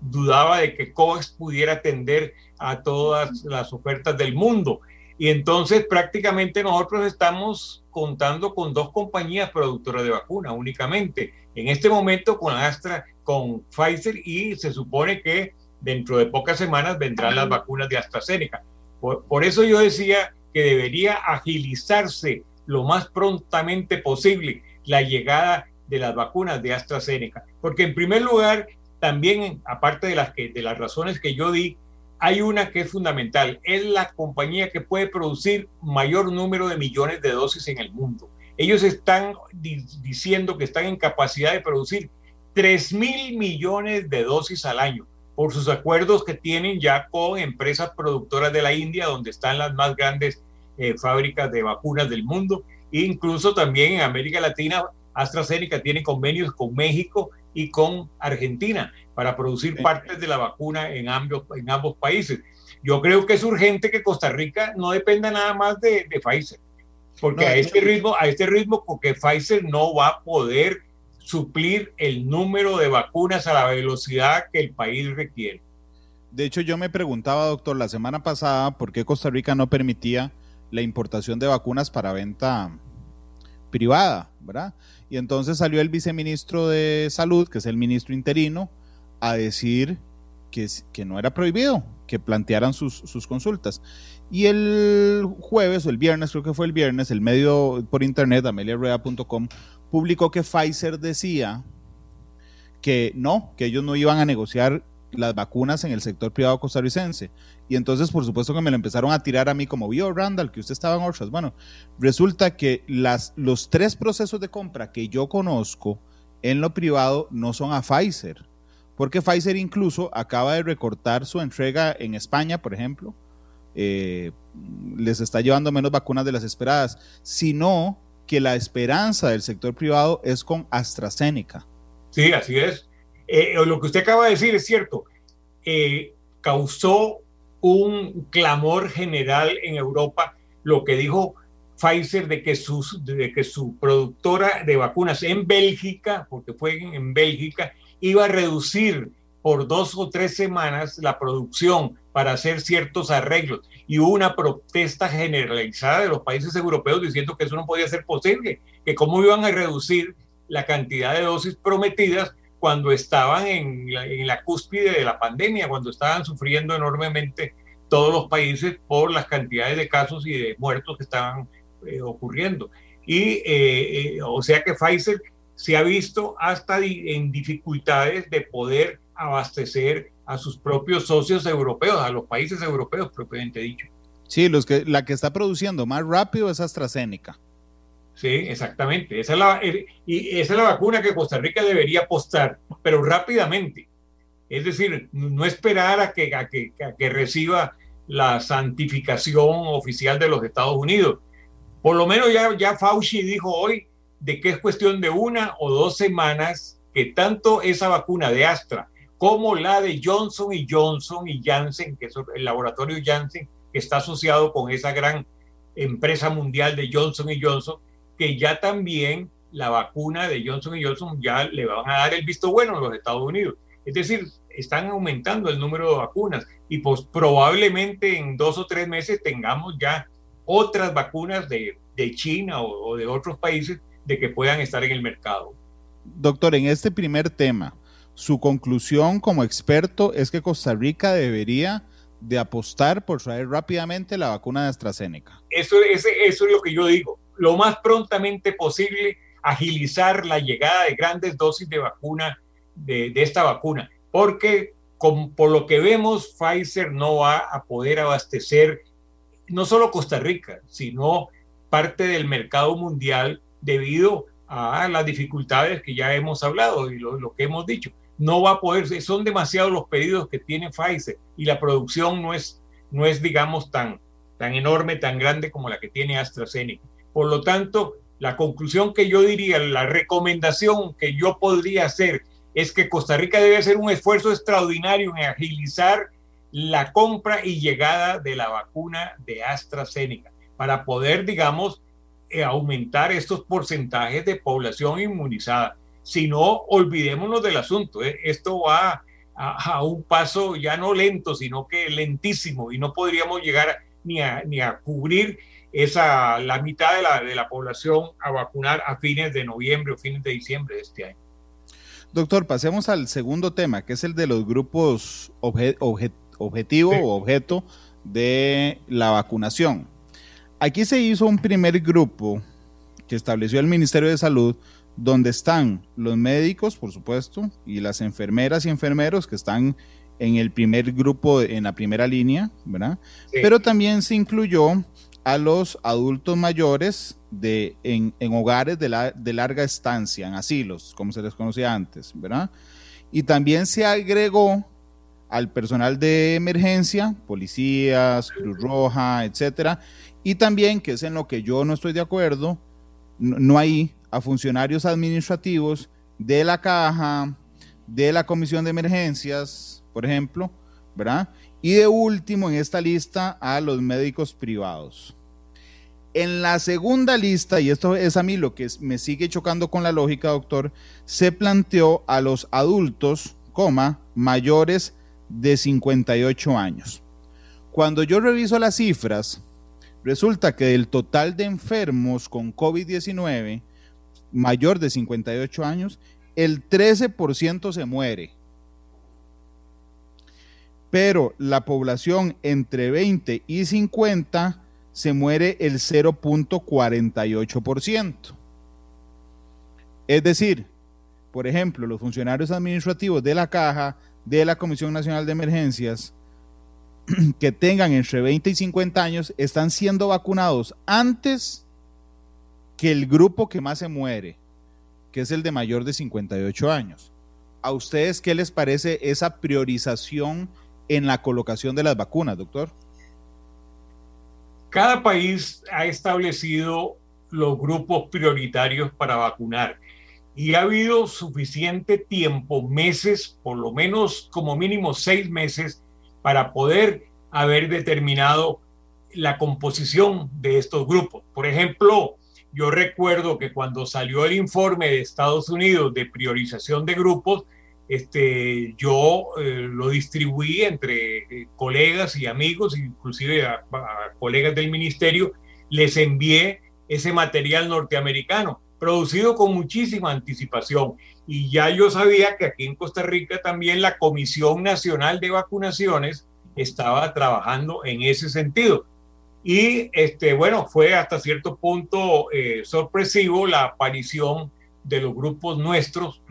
dudaba de que COVAX pudiera atender a todas las ofertas del mundo. Y entonces prácticamente nosotros estamos contando con dos compañías productoras de vacunas únicamente. En este momento con Astra con Pfizer y se supone que dentro de pocas semanas vendrán las vacunas de AstraZeneca. Por, eso yo decía que debería agilizarse lo más prontamente posible la llegada de las vacunas de AstraZeneca, porque en primer lugar, también aparte de las que de las razones que yo di, hay una que es fundamental, es la compañía que puede producir mayor número de millones de dosis en el mundo. Ellos están diciendo que están en capacidad de producir 3 mil millones de dosis al año por sus acuerdos que tienen ya con empresas productoras de la India, donde están las más grandes eh, fábricas de vacunas del mundo. E incluso también en América Latina, AstraZeneca tiene convenios con México y con Argentina para producir partes de la vacuna en ambos, en ambos países. Yo creo que es urgente que Costa Rica no dependa nada más de, de Pfizer, porque a este ritmo, a este ritmo, porque Pfizer no va a poder suplir el número de vacunas a la velocidad que el país requiere. De hecho, yo me preguntaba, doctor, la semana pasada, por qué Costa Rica no permitía la importación de vacunas para venta privada, ¿verdad? Y entonces salió el viceministro de Salud, que es el ministro interino, a decir que, que no era prohibido que plantearan sus, sus, consultas. Y el jueves o el viernes, creo que fue el viernes, el medio por internet, ameliarueda.com, publicó que Pfizer decía que no, que ellos no iban a negociar las vacunas en el sector privado costarricense. Y entonces, por supuesto que me lo empezaron a tirar a mí como vio Randall, que usted estaba en otras. Bueno, resulta que las, los tres procesos de compra que yo conozco en lo privado no son a Pfizer. Porque Pfizer incluso acaba de recortar su entrega en España, por ejemplo. Eh, les está llevando menos vacunas de las esperadas, sino que la esperanza del sector privado es con AstraZeneca. Sí, así es. Eh, lo que usted acaba de decir es cierto. Eh, causó un clamor general en Europa lo que dijo Pfizer de que, sus, de que su productora de vacunas en Bélgica, porque fue en Bélgica, iba a reducir por dos o tres semanas la producción para hacer ciertos arreglos. Y hubo una protesta generalizada de los países europeos diciendo que eso no podía ser posible, que cómo iban a reducir la cantidad de dosis prometidas cuando estaban en la, cúspide de la pandemia, cuando estaban sufriendo enormemente todos los países por las cantidades de casos y de muertos que estaban eh, ocurriendo. Y eh, eh, o sea que Pfizer se ha visto hasta en dificultades de poder abastecer a sus propios socios europeos, a los países europeos propiamente dicho. Sí, los que, la que está produciendo más rápido es AstraZeneca. Sí, exactamente. Esa es la, y esa es la vacuna que Costa Rica debería apostar, pero rápidamente. Es decir, no esperar a que, a que, a que reciba la santificación oficial de los Estados Unidos. Por lo menos ya, ya Fauci dijo hoy de que es cuestión de una o dos semanas que tanto esa vacuna de Astra como la de Johnson y Johnson y Janssen, que es el laboratorio Janssen, que está asociado con esa gran empresa mundial de Johnson y Johnson, que ya también la vacuna de Johnson y Johnson ya le van a dar el visto bueno a los Estados Unidos. Es decir, están aumentando el número de vacunas y pues probablemente en dos o tres meses tengamos ya otras vacunas de, de China o, o, de otros países de que puedan estar en el mercado. Doctor, en este primer tema, su conclusión como experto es que Costa Rica debería de apostar por traer rápidamente la vacuna de AstraZeneca. Eso, eso, eso es lo que yo digo. Lo más prontamente posible, agilizar la llegada de grandes dosis de vacuna, de, de esta vacuna porque con, por lo que vemos, Pfizer no va a poder abastecer no solo Costa Rica, sino parte del mercado mundial debido a las dificultades que ya hemos hablado y lo, lo, que hemos dicho. No va a poder, son demasiados los pedidos que tiene Pfizer y la producción no es, no es digamos, tan, tan enorme, tan grande como la que tiene AstraZeneca. Por lo tanto, la conclusión que yo diría, la recomendación que yo podría hacer es que Costa Rica debe hacer un esfuerzo extraordinario en agilizar la compra y llegada de la vacuna de AstraZeneca para poder, digamos, eh, aumentar estos porcentajes de población inmunizada. Si no, olvidémonos del asunto. ¿eh? Esto va a, un paso ya no lento, sino que lentísimo y no podríamos llegar ni a, ni a cubrir esa, la mitad de la, de la población a vacunar a fines de noviembre o fines de diciembre de este año. Doctor, pasemos al segundo tema, que es el de los grupos obje, obje, objetivo sí. o objeto de la vacunación. Aquí se hizo un primer grupo que estableció el Ministerio de Salud, donde están los médicos, por supuesto, y las enfermeras y enfermeros que están en el primer grupo, en la primera línea, ¿verdad? Sí. Pero también se incluyó a los adultos mayores de, en, en hogares de, la, de, larga estancia, en asilos, como se les conocía antes, ¿verdad? Y también se agregó al personal de emergencia, policías, Cruz Roja, etcétera, y también, que es en lo que yo no estoy de acuerdo, no, no hay a funcionarios administrativos de la caja, de la comisión de emergencias, por ejemplo, ¿verdad? Y de último en esta lista a los médicos privados. En la segunda lista, y esto es a mí lo que me sigue chocando con la lógica, doctor, se planteó a los adultos, coma, mayores de 58 años. Cuando yo reviso las cifras, resulta que del total de enfermos con COVID-19 mayor de 58 años, el 13% se muere. Pero la población entre 20 y 50 se muere el 0.48%. Es decir, por ejemplo, los funcionarios administrativos de la Caja, de la Comisión Nacional de Emergencias, que tengan entre 20 y 50 años, están siendo vacunados antes que el grupo que más se muere, que es el de mayor de 58 años. ¿A ustedes qué les parece esa priorización en la colocación de las vacunas, doctor? Cada país ha establecido los grupos prioritarios para vacunar y ha habido suficiente tiempo, meses, por lo menos como mínimo seis meses, para poder haber determinado la composición de estos grupos. Por ejemplo, yo recuerdo que cuando salió el informe de Estados Unidos de priorización de grupos, este, yo eh, lo distribuí entre eh, colegas y amigos, inclusive a, colegas del ministerio, les envié ese material norteamericano, producido con muchísima anticipación. Y ya yo sabía que aquí en Costa Rica también la Comisión Nacional de Vacunaciones estaba trabajando en ese sentido. Y este, bueno, fue hasta cierto punto eh, sorpresivo la aparición de los grupos nuestros,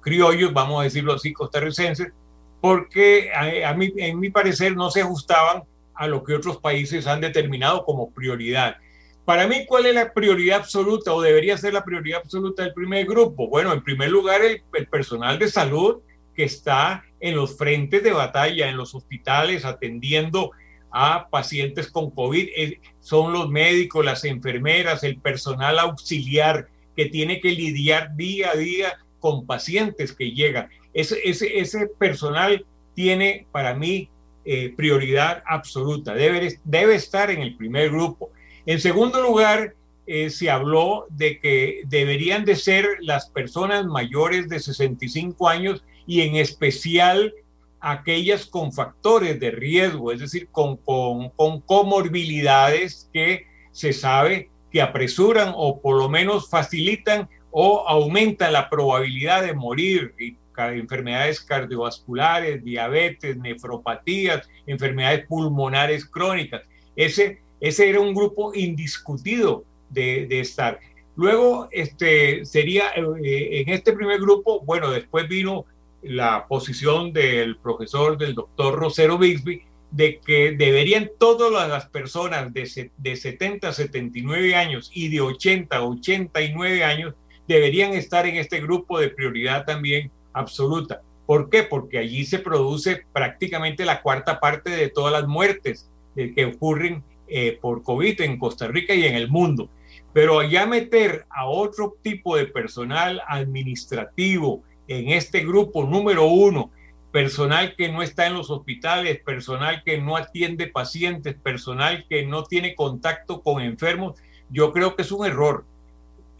criollos, vamos a decirlo así, costarricenses, porque a, a mí, en mi parecer no se ajustaban a lo que otros países han determinado como prioridad. Para mí, ¿cuál es la prioridad absoluta o debería ser la prioridad absoluta del primer grupo? Bueno, en primer lugar, el, personal de salud que está en los frentes de batalla, en los hospitales, atendiendo a pacientes con COVID. Eh, son los médicos, las enfermeras, el personal auxiliar que tiene que lidiar día a día con pacientes que llegan. Ese, ese, ese personal tiene para mí eh, prioridad absoluta, debe, debe estar en el primer grupo. En segundo lugar, eh, se habló de que deberían de ser las personas mayores de 65 años y en especial aquellas con factores de riesgo, es decir, con, con, con comorbilidades que se sabe que apresuran o por lo menos facilitan o aumentan la probabilidad de morir, enfermedades cardiovasculares, diabetes, nefropatías, enfermedades pulmonares crónicas. Ese, ese era un grupo indiscutido de, estar. Luego, este, sería eh, en este primer grupo, bueno, después vino la posición del profesor, del doctor Rosero Bixby, de que deberían todas las personas de, de 70 a 79 años y de 80 a 89 años deberían estar en este grupo de prioridad también absoluta. ¿Por qué? Porque allí se produce prácticamente la cuarta parte de todas las muertes que ocurren eh, por COVID en Costa Rica y en el mundo. Pero allá meter a otro tipo de personal administrativo, en este grupo número uno, personal que no está en los hospitales, personal que no atiende pacientes, personal que no tiene contacto con enfermos, yo creo que es un error.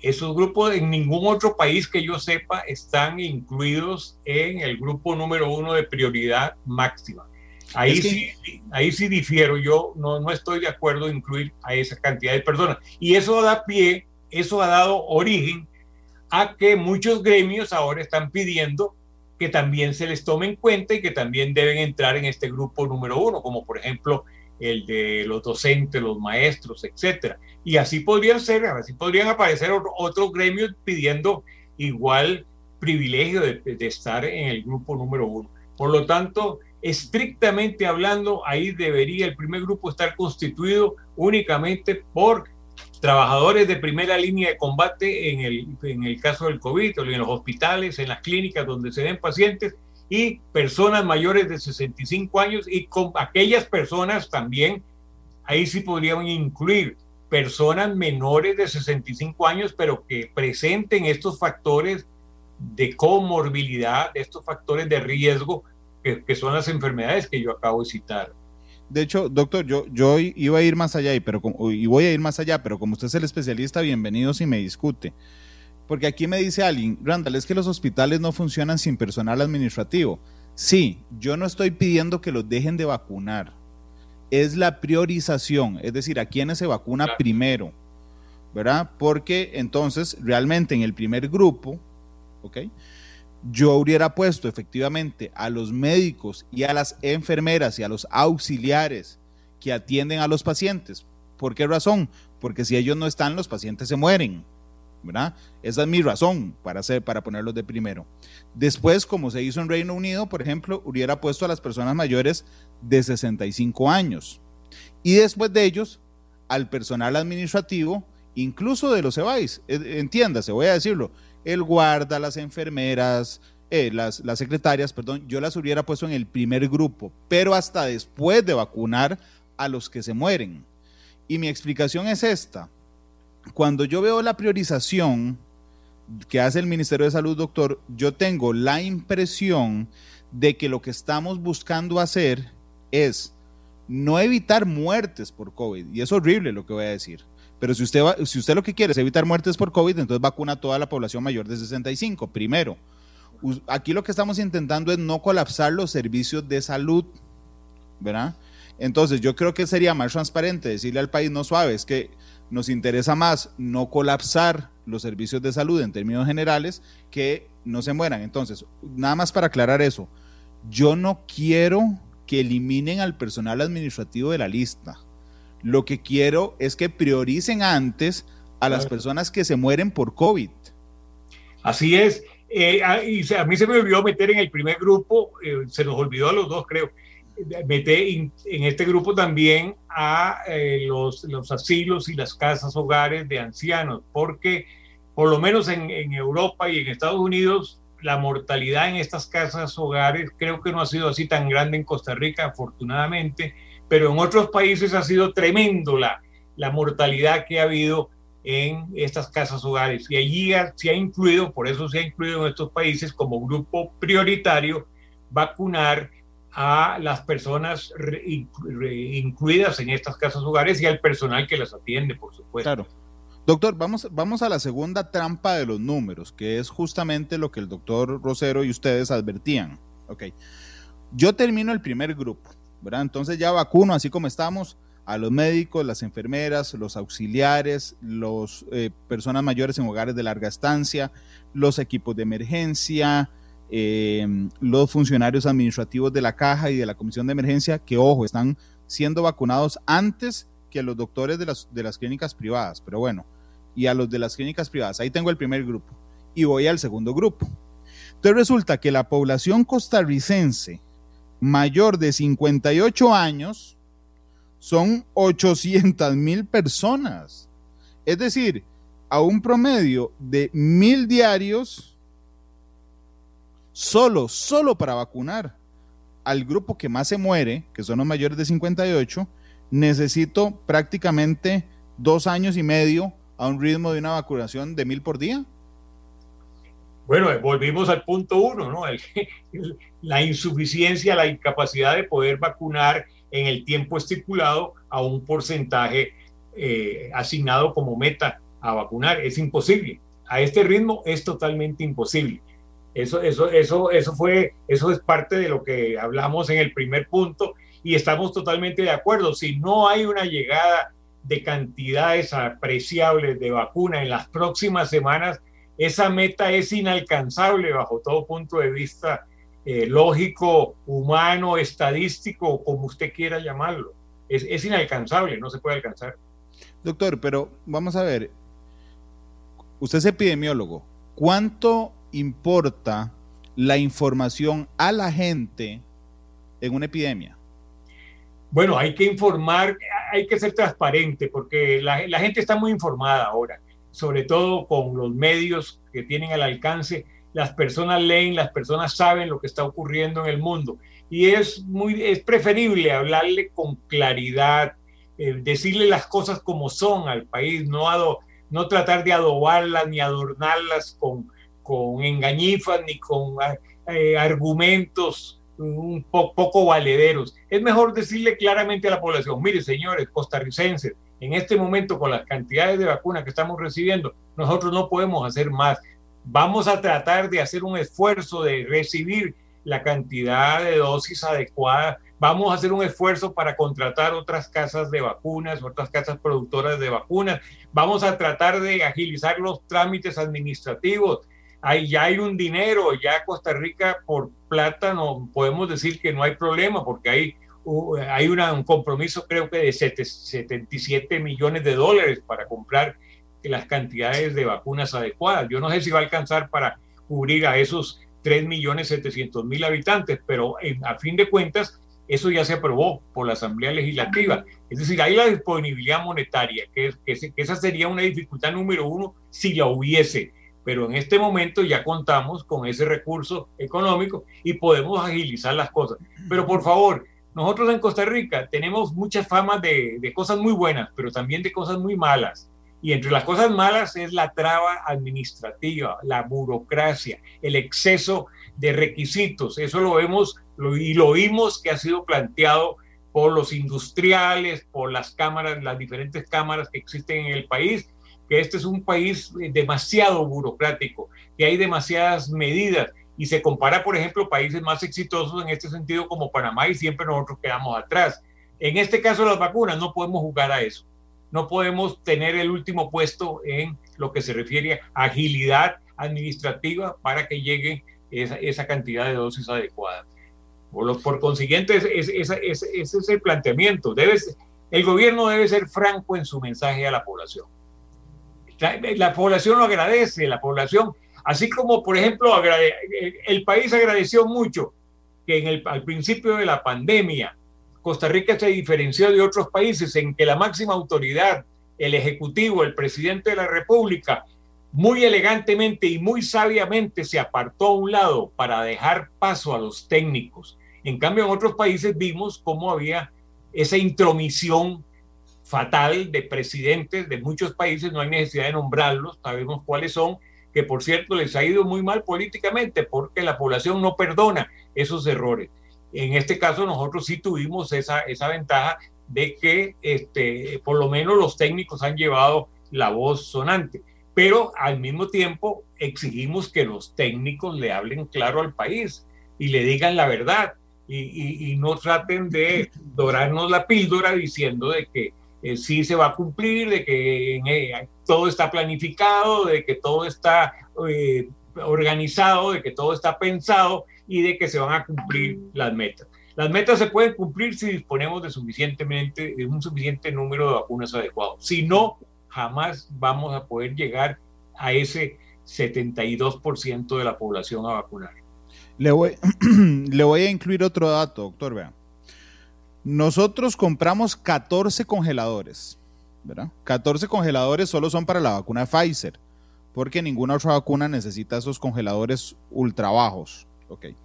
Esos grupos en ningún otro país que yo sepa están incluidos en el grupo número uno de prioridad máxima. Ahí, sí, ahí sí difiero, yo no, no estoy de acuerdo en incluir a esa cantidad de personas. Y eso da pie, eso ha dado origen a que muchos gremios ahora están pidiendo que también se les tome en cuenta y que también deben entrar en este grupo número uno, como por ejemplo el de los docentes, los maestros, etcétera. Y así podrían ser, así podrían aparecer otros gremios pidiendo igual privilegio de, de, estar en el grupo número uno. Por lo tanto, estrictamente hablando, ahí debería el primer grupo estar constituido únicamente por trabajadores de primera línea de combate en el, en el caso del COVID, en los hospitales, en las clínicas donde se den pacientes y personas mayores de 65 años y con aquellas personas también, ahí sí podrían incluir personas menores de 65 años, pero que presenten estos factores de comorbilidad, estos factores de riesgo, que, que son las enfermedades que yo acabo de citar. De hecho, doctor, yo, yo iba a ir más allá, y, pero, y voy a ir más allá, pero como usted es el especialista, bienvenido si me discute. Porque aquí me dice alguien, Randall, es que los hospitales no funcionan sin personal administrativo. Sí, yo no estoy pidiendo que los dejen de vacunar. Es la priorización, es decir, a quienes se vacuna primero, ¿verdad? Porque entonces, realmente en el primer grupo, ¿ok? Yo hubiera puesto efectivamente a los médicos y a las enfermeras y a los auxiliares que atienden a los pacientes. ¿Por qué razón? Porque si ellos no están, los pacientes se mueren. ¿verdad? Esa es mi razón para, hacer, para ponerlos de primero. Después, como se hizo en Reino Unido, por ejemplo, hubiera puesto a las personas mayores de 65 años. Y después de ellos, al personal administrativo, incluso de los EBAIS. Entiéndase, voy a decirlo el guarda, las enfermeras, eh, las, las secretarias, perdón, yo las hubiera puesto en el primer grupo, pero hasta después de vacunar a los que se mueren. Y mi explicación es esta. Cuando yo veo la priorización que hace el Ministerio de Salud, doctor, yo tengo la impresión de que lo que estamos buscando hacer es no evitar muertes por COVID. Y es horrible lo que voy a decir. Pero si usted, va, si usted lo que quiere es evitar muertes por COVID, entonces vacuna a toda la población mayor de 65, primero. Aquí lo que estamos intentando es no colapsar los servicios de salud, ¿verdad? Entonces yo creo que sería más transparente decirle al país no suave, es que nos interesa más no colapsar los servicios de salud en términos generales que no se mueran. Entonces, nada más para aclarar eso, yo no quiero que eliminen al personal administrativo de la lista. Lo que quiero es que prioricen antes a las personas que se mueren por COVID. Así es. Eh, ah, y a mí se me olvidó meter en el primer grupo, eh, se nos olvidó a los dos, creo, mete en este grupo también a eh, los, los, asilos y las casas hogares de ancianos, porque por lo menos en, en, Europa y en Estados Unidos, la mortalidad en estas casas hogares creo que no ha sido así tan grande en Costa Rica, afortunadamente, pero en otros países ha sido tremendo la, la mortalidad que ha habido en estas casas hogares. Y allí se ha incluido, por eso se ha incluido en estos países como grupo prioritario, vacunar a las personas incluidas en estas casas hogares y al personal que las atiende, por supuesto. Claro. Doctor, vamos, vamos a la segunda trampa de los números, que es justamente lo que el doctor Rosero y ustedes advertían. Ok. Yo termino el primer grupo, Entonces ya vacuno, así como estamos, a los médicos, las enfermeras, los auxiliares, las eh, personas mayores en hogares de larga estancia, los equipos de emergencia, eh, los funcionarios administrativos de la caja y de la comisión de emergencia, que ojo, están siendo vacunados antes que los doctores de las, de las clínicas privadas, pero bueno, y a los de las clínicas privadas. Ahí tengo el primer grupo y voy al segundo grupo. Entonces resulta que la población costarricense mayor de 58 años son 800 mil personas. Es decir, a un promedio de mil diarios solo, solo para vacunar al grupo que más se muere, que son los mayores de 58, necesito prácticamente dos años y medio a un ritmo de una vacunación de mil por día. Bueno, volvimos al punto uno, ¿no? la insuficiencia, la incapacidad de poder vacunar en el tiempo estipulado a un porcentaje eh, asignado como meta a vacunar. Es imposible. A este ritmo es totalmente imposible. Eso, eso, eso, eso, fue, eso es parte de lo que hablamos en el primer punto y estamos totalmente de acuerdo. Si no hay una llegada de cantidades apreciables de vacuna en las próximas semanas, esa meta es inalcanzable bajo todo punto de vista eh, lógico, humano, estadístico, como usted quiera llamarlo. Es, es inalcanzable, no se puede alcanzar. Doctor, pero vamos a ver, usted es epidemiólogo. ¿Cuánto importa la información a la gente en una epidemia? Bueno, hay que informar, hay que ser transparente, porque la, la, gente está muy informada ahora, sobre todo con los medios que tienen al alcance. Las personas leen, las personas saben lo que está ocurriendo en el mundo. Y es, muy, es preferible hablarle con claridad, eh, decirle las cosas como son al país, no, ado, no tratar de adobarlas ni adornarlas con, con engañifas ni con eh, argumentos un poco valederos. Es mejor decirle claramente a la población, mire señores costarricenses, en este momento con las cantidades de vacunas que estamos recibiendo, nosotros no podemos hacer más. Vamos a tratar de hacer un esfuerzo de recibir la cantidad de dosis adecuada. Vamos a hacer un esfuerzo para contratar otras casas de vacunas, otras casas productoras de vacunas. Vamos a tratar de agilizar los trámites administrativos ahí ya hay un dinero, ya Costa Rica por plata no podemos decir que no hay problema porque hay, hay un compromiso creo que de 77 millones de dólares para comprar las cantidades de vacunas adecuadas. Yo no sé si va a alcanzar para cubrir a esos 3 millones 700 mil habitantes, pero a fin de cuentas eso ya se aprobó por la Asamblea Legislativa. Es decir, hay la disponibilidad monetaria, que, que esa sería una dificultad número uno si la hubiese pero en este momento ya contamos con ese recurso económico y podemos agilizar las cosas. Pero por favor, nosotros en Costa Rica tenemos mucha fama de, de, cosas muy buenas, pero también de cosas muy malas. Y entre las cosas malas es la traba administrativa, la burocracia, el exceso de requisitos. Eso lo vemos y lo oímos que ha sido planteado por los industriales, por las cámaras, las diferentes cámaras que existen en el país que este es un país eh, demasiado burocrático, que hay demasiadas medidas y se compara, por ejemplo, países más exitosos en este sentido como Panamá y siempre nosotros quedamos atrás. En este caso, las vacunas no podemos jugar a eso. No podemos tener el último puesto en lo que se refiere a agilidad administrativa para que llegue esa, esa cantidad de dosis adecuadas. Por, por consiguiente, ese es, es, es, el planteamiento. Debe, el gobierno debe ser franco en su mensaje a la población la, población lo agradece, la población, así como por ejemplo el país agradeció mucho que al principio de la pandemia Costa Rica se diferenció de otros países en que la máxima autoridad, el Ejecutivo, el presidente de la República, muy elegantemente y muy sabiamente se apartó a un lado para dejar paso a los técnicos. En cambio, en otros países vimos cómo había esa intromisión fatal de presidentes de muchos países, no hay necesidad de nombrarlos, sabemos cuáles son, que por cierto les ha ido muy mal políticamente porque la población no perdona esos errores. En este caso nosotros sí tuvimos esa, esa ventaja de que este, por lo menos los técnicos han llevado la voz sonante, pero al mismo tiempo exigimos que los técnicos le hablen claro al país y le digan la verdad y, no traten de dorarnos la píldora diciendo de que eh, sí se va a cumplir, de que eh, todo está planificado, de que todo está eh, organizado, de que todo está pensado y de que se van a cumplir las metas. Las metas se pueden cumplir si disponemos de, suficientemente, de un suficiente número de vacunas adecuados. Si no, jamás vamos a poder llegar a ese 72% de la población a vacunar. Le voy, le voy a incluir otro dato, doctor. Vea. Nosotros compramos 14 congeladores, ¿verdad? 14 congeladores solo son para la vacuna Pfizer, porque ninguna otra vacuna necesita esos congeladores ultra bajos. Okay.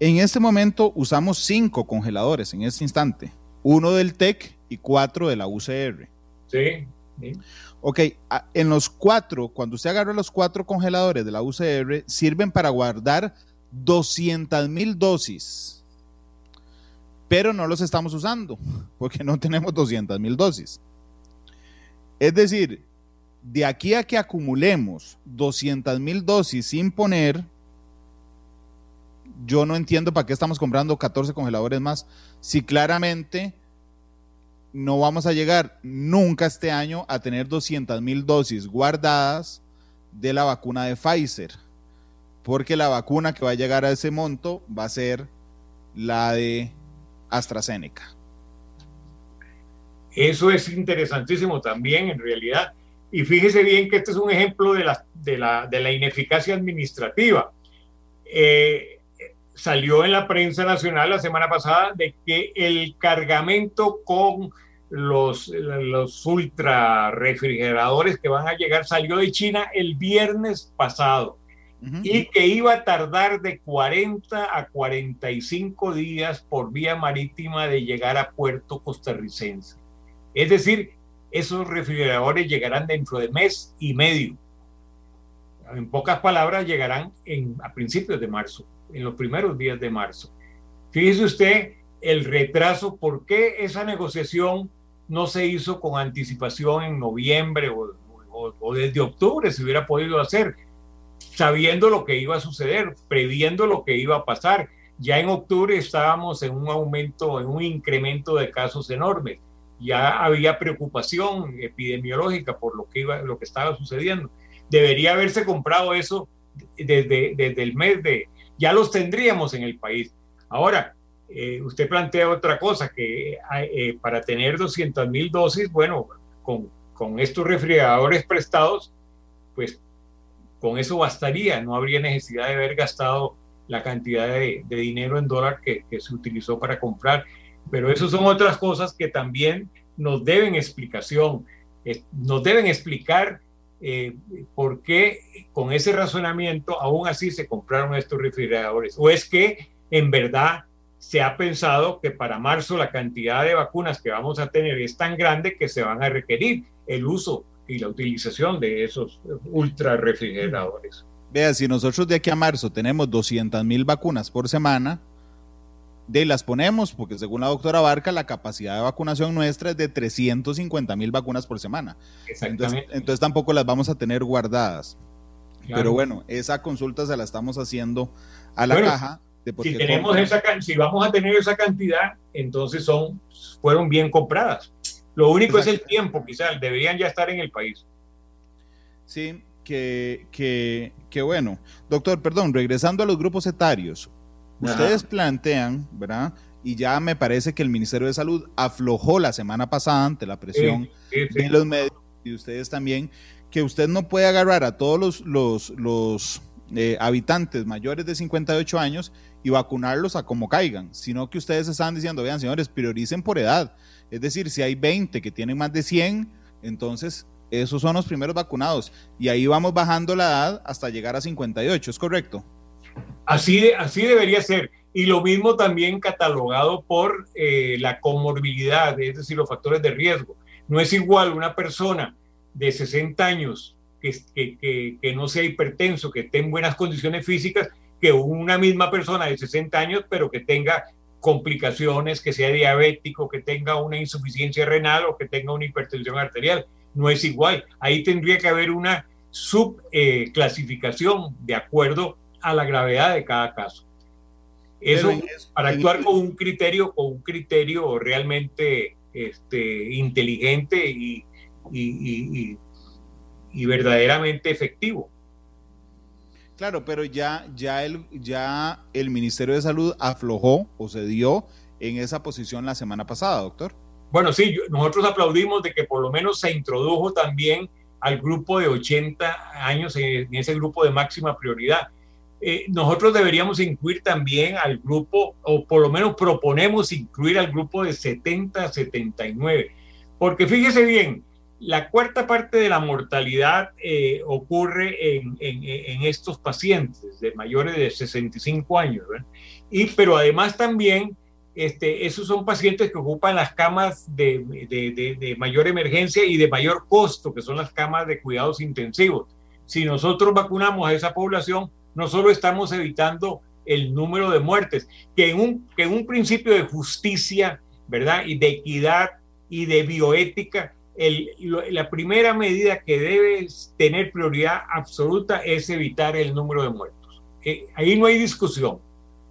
En este momento usamos cinco congeladores en este instante. Uno del TEC y cuatro de la UCR. Sí. Ok, en los cuatro, cuando usted agarra los cuatro congeladores de la UCR, sirven para guardar 200 mil dosis. Pero no los estamos usando porque no tenemos 200 mil dosis. Es decir, de aquí a que acumulemos 200 mil dosis sin poner, yo no entiendo para qué estamos comprando 14 congeladores más si claramente no vamos a llegar nunca este año a tener 200 mil dosis guardadas de la vacuna de Pfizer, porque la vacuna que va a llegar a ese monto va a ser la de AstraZeneca. Eso es interesantísimo también en realidad. Y fíjese bien que este es un ejemplo de la, de la, de la ineficacia administrativa. Eh, salió en la prensa nacional la semana pasada de que el cargamento con los, los ultra refrigeradores que van a llegar salió de China el viernes pasado y que iba a tardar de 40 a 45 días por vía marítima de llegar a puerto costarricense. Es decir, esos refrigeradores llegarán dentro de mes y medio. En pocas palabras, llegarán en, a principios de marzo en los primeros días de marzo. Fíjese usted el retraso, ¿por qué esa negociación no se hizo con anticipación en noviembre o, desde octubre se hubiera podido hacer, sabiendo lo que iba a suceder, previendo lo que iba a pasar? Ya en octubre estábamos en un aumento, en un incremento de casos enormes. Ya había preocupación epidemiológica por lo que, iba, lo que estaba sucediendo. Debería haberse comprado eso desde, desde el mes de, ya los tendríamos en el país. Ahora, eh, usted plantea otra cosa, que eh, para tener 200 mil dosis, bueno, con, con, estos refrigeradores prestados, con eso bastaría, no habría necesidad de haber gastado la cantidad de, dinero en dólar que, que, se utilizó para comprar. Pero eso son otras cosas que también nos deben explicación, eh, nos deben explicar eh, por qué con ese razonamiento aún así se compraron estos refrigeradores. O es que en verdad se ha pensado que para marzo la cantidad de vacunas que vamos a tener es tan grande que se van a requerir el uso y la utilización de esos ultra refrigeradores. Vea, si nosotros de aquí a marzo tenemos 200 mil vacunas por semana, de las ponemos, porque según la doctora Barca, la capacidad de vacunación nuestra es de 350 mil vacunas por semana. Entonces, entonces, tampoco las vamos a tener guardadas. Pero bueno, esa consulta se la estamos haciendo a la caja. si, tenemos esa, si vamos a tener esa cantidad, entonces son, fueron bien compradas. Lo único es el tiempo, quizás, deberían ya estar en el país. Sí, que, que, que bueno. Doctor, perdón, regresando a los grupos etarios, Ustedes plantean, ¿verdad? Y ya me parece que el Ministerio de Salud aflojó la semana pasada ante la presión de los medios y ustedes también, que usted no puede agarrar a todos los, los, los, eh, habitantes mayores de 58 años y vacunarlos a como caigan, sino que ustedes están diciendo, vean señores, prioricen por edad. Es decir, si hay 20 que tienen más de 100, entonces esos son los primeros vacunados y ahí vamos bajando la edad hasta llegar a 58, ¿es correcto? Así, así debería ser. Y lo mismo también catalogado por eh, la comorbilidad, es decir, los factores de riesgo. No es igual una persona de 60 años que, que, que, no sea hipertenso, que esté en buenas condiciones físicas, que una misma persona de 60 años, pero que tenga complicaciones, que sea diabético, que tenga una insuficiencia renal o que tenga una hipertensión arterial. No es igual. Ahí tendría que haber una subclasificación eh, de acuerdo a la gravedad de cada caso. Eso para actuar con un criterio, con un criterio realmente este, inteligente y, y, y, verdaderamente efectivo. Claro, pero ya, ya, el, ya el Ministerio de Salud aflojó o se dio en esa posición la semana pasada, doctor. Bueno, sí, nosotros aplaudimos de que por lo menos se introdujo también al grupo de 80 años en ese grupo de máxima prioridad. Eh, nosotros deberíamos incluir también al grupo, o por lo menos proponemos incluir al grupo de 70 a 79, porque fíjese bien, la cuarta parte de la mortalidad eh, ocurre en, estos pacientes de mayores de 65 años, y pero además también este, esos son pacientes que ocupan las camas de, de, de, mayor emergencia y de mayor costo, que son las camas de cuidados intensivos. Si nosotros vacunamos a esa población, no solo estamos evitando el número de muertes, que en un, que en un principio de justicia, ¿verdad? Y de equidad y de bioética, la primera medida que debe tener prioridad absoluta es evitar el número de muertos. Eh, ahí no hay discusión.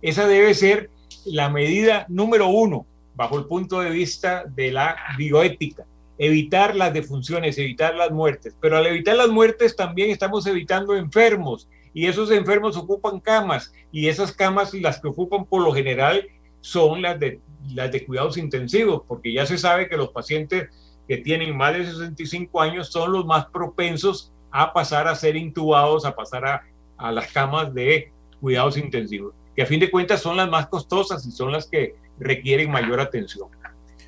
Esa debe ser la medida número uno bajo el punto de vista de la bioética. Evitar las defunciones, evitar las muertes. Pero al evitar las muertes también estamos evitando enfermos y esos enfermos ocupan camas y esas camas las que ocupan por lo general son las de, las de cuidados intensivos, porque ya se sabe que los pacientes que tienen más de 65 años son los más propensos a pasar a ser intubados, a pasar a, a las camas de cuidados intensivos, que a fin de cuentas son las más costosas y son las que requieren mayor atención.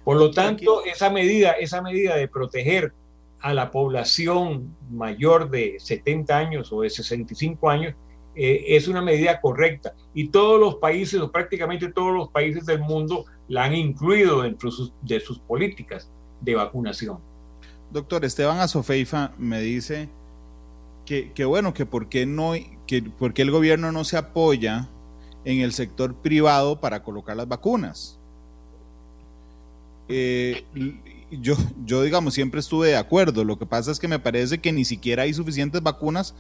Por lo tanto, esa medida, esa medida de proteger a la población mayor de 70 años o de 65 años eh, es una medida correcta. Y todos los países, o prácticamente todos los países del mundo, la han incluido dentro de sus políticas de vacunación. Doctor Esteban Azofeifa me dice que, que bueno, que por qué no, que por qué el gobierno no se apoya en el sector privado para colocar las vacunas. Eh, yo, yo, digamos, siempre estuve de acuerdo. Lo que pasa es que me parece que ni siquiera hay suficientes vacunas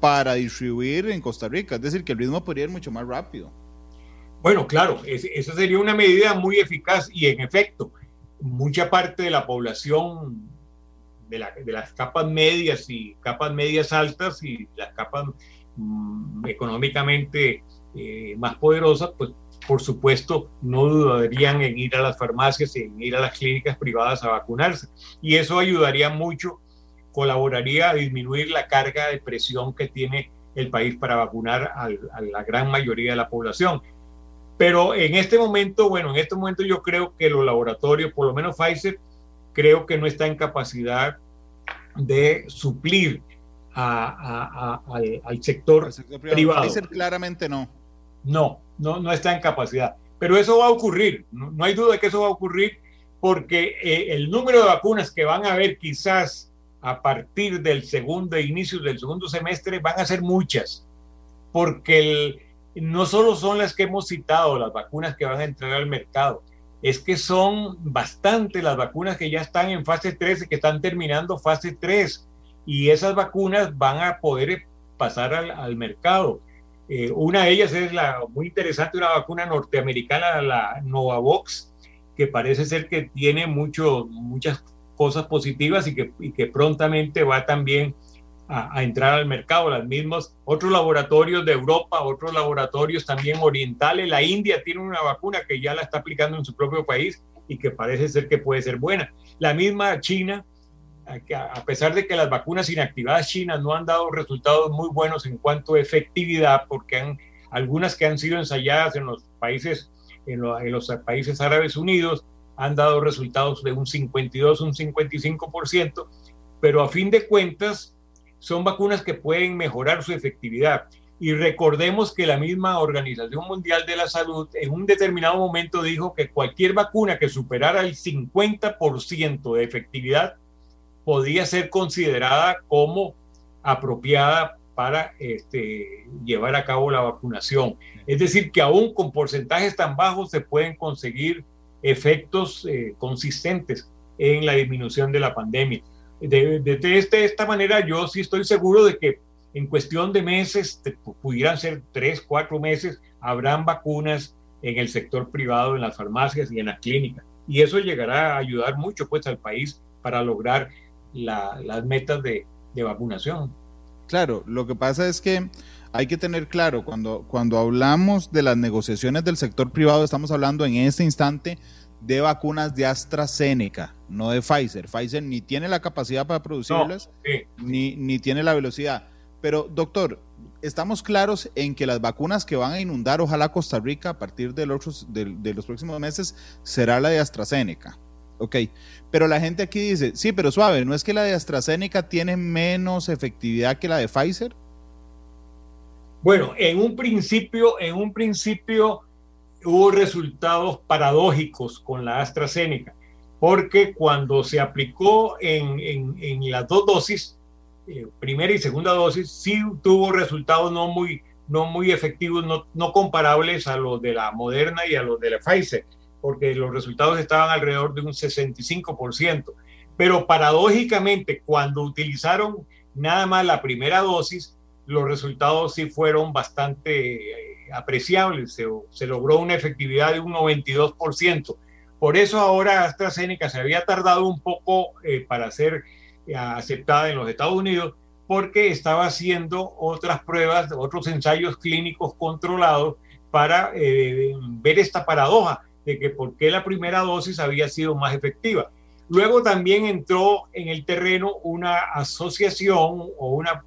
para distribuir en Costa Rica. Es decir, que el ritmo podría ir mucho más rápido. Bueno, claro, esa sería una medida muy eficaz y en efecto, mucha parte de la población de, las capas medias y capas medias altas y las capas mm, económicamente eh, más poderosas, pues por supuesto, no dudarían en ir a las farmacias, en ir a las clínicas privadas a vacunarse. Y eso ayudaría mucho, colaboraría a disminuir la carga de presión que tiene el país para vacunar a, la gran mayoría de la población. Pero en este momento, bueno, en este momento yo creo que los laboratorios, por lo menos Pfizer, creo que no está en capacidad de suplir al, sector, privado. Pfizer claramente no. No, no, no está en capacidad. Pero eso va a ocurrir, no, hay duda de que eso va a ocurrir porque eh, el número de vacunas que van a haber quizás a partir del segundo inicio del segundo semestre van a ser muchas, porque no solo son las que hemos citado, las vacunas que van a entrar al mercado, es que son bastante las vacunas que ya están en fase 3 y que están terminando fase 3, y esas vacunas van a poder pasar al, al mercado. Eh, una de ellas es la muy interesante, una vacuna norteamericana, la Novavox, que parece ser que tiene mucho, muchas cosas positivas y que, y que prontamente va también a, entrar al mercado. Las mismas, otros laboratorios de Europa, otros laboratorios también orientales. La India tiene una vacuna que ya la está aplicando en su propio país y que parece ser que puede ser buena. La misma China a pesar de que las vacunas inactivadas chinas no han dado resultados muy buenos en cuanto a efectividad, porque han, algunas que han sido ensayadas en los países, en los países árabes unidos, han dado resultados de un 52, un 55%, pero a fin de cuentas son vacunas que pueden mejorar su efectividad. Y recordemos que la misma Organización Mundial de la Salud en un determinado momento dijo que cualquier vacuna que superara el 50% de efectividad podía ser considerada como apropiada para este, llevar a cabo la vacunación. Es decir, que aún con porcentajes tan bajos se pueden conseguir efectos eh, consistentes en la disminución de la pandemia. De, de, este, esta manera, yo sí estoy seguro de que en cuestión de meses, pudieran ser tres, cuatro meses, habrán vacunas en el sector privado, en las farmacias y en las clínicas. Y eso llegará a ayudar mucho pues al país para lograr las metas de, vacunación. Claro, lo que pasa es que hay que tener claro, cuando, cuando hablamos de las negociaciones del sector privado, estamos hablando en este instante de vacunas de AstraZeneca, no de Pfizer. Pfizer ni tiene la capacidad para producirlas, ni, ni tiene la velocidad. Pero, doctor, estamos claros en que las vacunas que van a inundar, ojalá Costa Rica, a partir de los, de los próximos meses, será la de AstraZeneca. Ok, pero la gente aquí dice, sí, pero suave, ¿no es que la de AstraZeneca tiene menos efectividad que la de Pfizer? Bueno, en un principio, en un principio hubo resultados paradójicos con la AstraZeneca, porque cuando se aplicó en, en, las dos dosis, eh, primera y segunda dosis, sí tuvo resultados no muy, no muy efectivos, no, no comparables a los de la Moderna y a los de la Pfizer porque los resultados estaban alrededor de un 65%. Pero paradójicamente, cuando utilizaron nada más la primera dosis, los resultados sí fueron bastante eh, apreciables. Se, logró una efectividad de un 92%. Por eso ahora AstraZeneca se había tardado un poco eh, para ser eh, aceptada en los Estados Unidos porque estaba haciendo otras pruebas, otros ensayos clínicos controlados para ver esta paradoja de que por qué la primera dosis había sido más efectiva. Luego también entró en el terreno una asociación o una,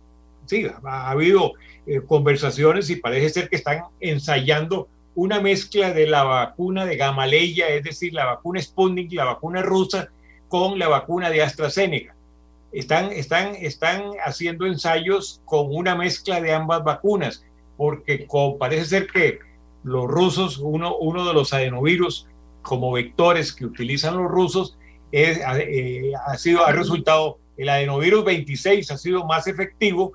ha habido eh, conversaciones y parece ser que están ensayando una mezcla de la vacuna de Gamaleya, es decir, la vacuna Sputnik, la vacuna rusa, con la vacuna de AstraZeneca. Están, están, están haciendo ensayos con una mezcla de ambas vacunas, porque parece ser que los rusos, uno, uno de los adenovirus como vectores que utilizan los rusos, es, eh, ha, sido, ha resultado, el adenovirus 26 ha sido más efectivo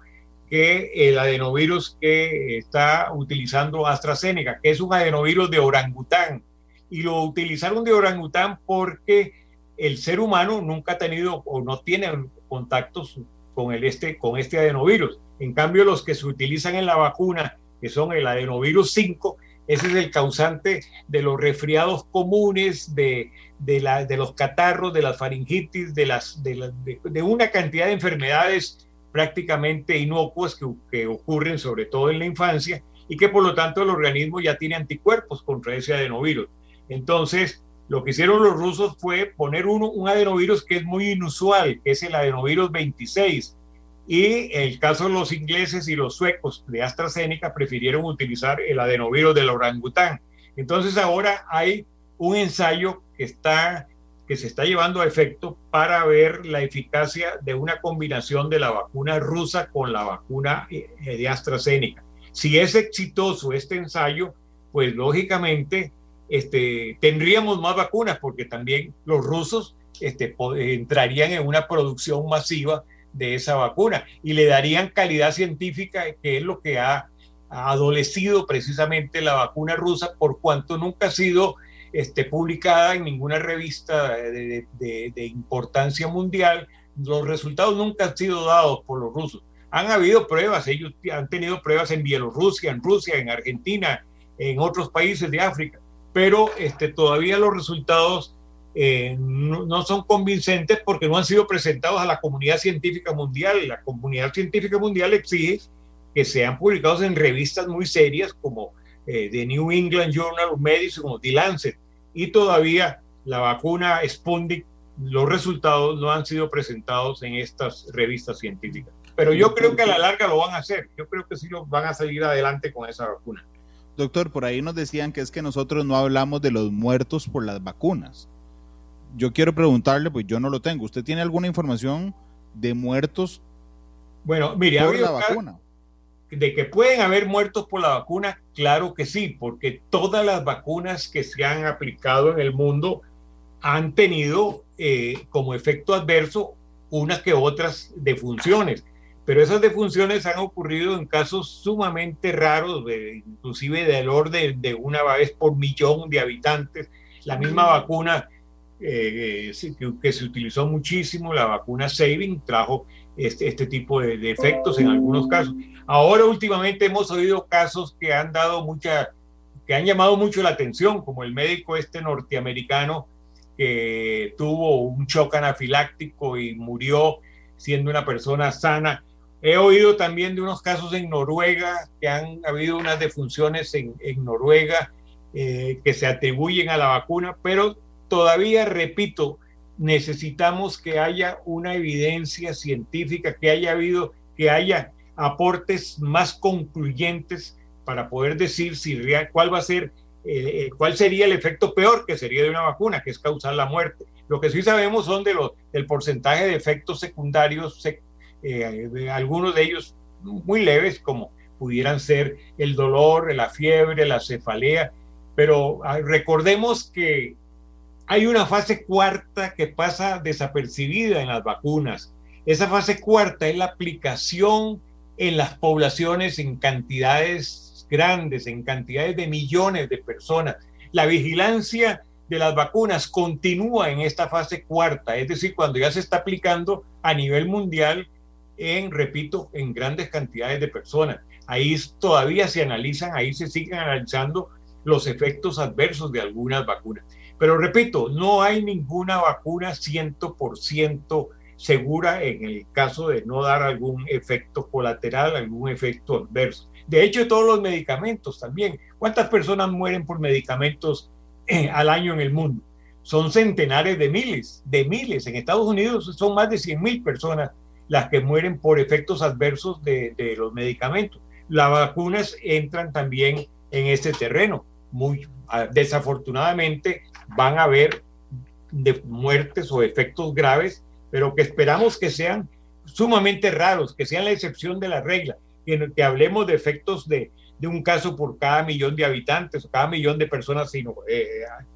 que el adenovirus que está utilizando AstraZeneca, que es un adenovirus de orangután. Y lo utilizaron de orangután porque el ser humano nunca ha tenido o no tiene contactos con, este, con este adenovirus. En cambio, los que se utilizan en la vacuna, que son el adenovirus 5, ese es el causante de los resfriados comunes, de, de, los catarros, de las faringitis, de, las, de, una cantidad de enfermedades prácticamente inocuas que, ocurren sobre todo en la infancia y que por lo tanto el organismo ya tiene anticuerpos contra ese adenovirus. Entonces, lo que hicieron los rusos fue poner uno, un adenovirus que es muy inusual, que es el adenovirus 26, y en el caso de los ingleses y los suecos de AstraZeneca prefirieron utilizar el adenovirus del orangután. Entonces ahora hay un ensayo que, está, que se está llevando a efecto para ver la eficacia de una combinación de la vacuna rusa con la vacuna eh, de AstraZeneca. Si es exitoso este ensayo, pues lógicamente este, tendríamos más vacunas porque también los rusos este, entrarían en una producción masiva de esa vacuna y le darían calidad científica, que es lo que ha, adolecido precisamente la vacuna rusa, por cuanto nunca ha sido este, publicada en ninguna revista de, de, importancia mundial. Los resultados nunca han sido dados por los rusos. Han habido pruebas, ellos han tenido pruebas en Bielorrusia, en Rusia, en Argentina, en otros países de África, pero este, todavía los resultados eh, no, son convincentes porque no han sido presentados a la comunidad científica mundial. La comunidad científica mundial exige que sean publicados en revistas muy serias como eh, The New England Journal of Medicine o The Lancet. Y todavía la vacuna Sputnik los resultados no han sido presentados en estas revistas científicas. Pero yo creo que a la larga lo van a hacer. Yo creo que sí lo van a seguir adelante con esa vacuna. Doctor, por ahí nos decían que es que nosotros no hablamos de los muertos por las vacunas. Yo quiero preguntarle, pues yo no lo tengo. ¿Usted tiene alguna información de muertos bueno, mire, por la vacuna? De que pueden haber muertos por la vacuna, claro que sí, porque todas las vacunas que se han aplicado en el mundo han tenido eh, como efecto adverso unas que otras defunciones pero esas defunciones han ocurrido en casos sumamente raros, inclusive del orden de una vez por millón de habitantes. La misma vacuna eh, que, se utilizó muchísimo, la vacuna Saving, trajo este, este tipo de, de, efectos en algunos casos. Ahora últimamente hemos oído casos que han dado mucha, que han llamado mucho la atención, como el médico este norteamericano que tuvo un shock anafiláctico y murió siendo una persona sana. He oído también de unos casos en Noruega, que han habido unas defunciones en, en Noruega eh, que se atribuyen a la vacuna, pero todavía, repito, necesitamos que haya una evidencia científica, que haya habido, que haya aportes más concluyentes para poder decir si cuál va a ser, eh, eh, cuál sería el efecto peor que sería de una vacuna, que es causar la muerte. Lo que sí sabemos son de los, del porcentaje de efectos secundarios eh, algunos de ellos muy leves, como pudieran ser el dolor, la fiebre, la cefalea, pero ah, recordemos que hay una fase cuarta que pasa desapercibida en las vacunas. Esa fase cuarta es la aplicación en las poblaciones en cantidades grandes, en cantidades de millones de personas. La vigilancia de las vacunas continúa en esta fase cuarta, es decir, cuando ya se está aplicando a nivel mundial en, repito, en grandes cantidades de personas. Ahí todavía se analizan, ahí se siguen analizando los efectos adversos de algunas vacunas. Pero repito, no hay ninguna vacuna 100% segura en el caso de no dar algún efecto colateral, algún efecto adverso. De hecho, todos los medicamentos también. ¿Cuántas personas mueren por medicamentos eh, al año en el mundo? Son centenares de miles, de miles. En Estados Unidos son más de 100 mil personas las que mueren por efectos adversos de, los medicamentos. Las vacunas entran también en este terreno. Muy, ah, desafortunadamente van a haber muertes o efectos graves, pero que esperamos que sean sumamente raros, que sean la excepción de la regla, que, que hablemos de efectos de, de un caso por cada millón de habitantes o cada millón de personas eh,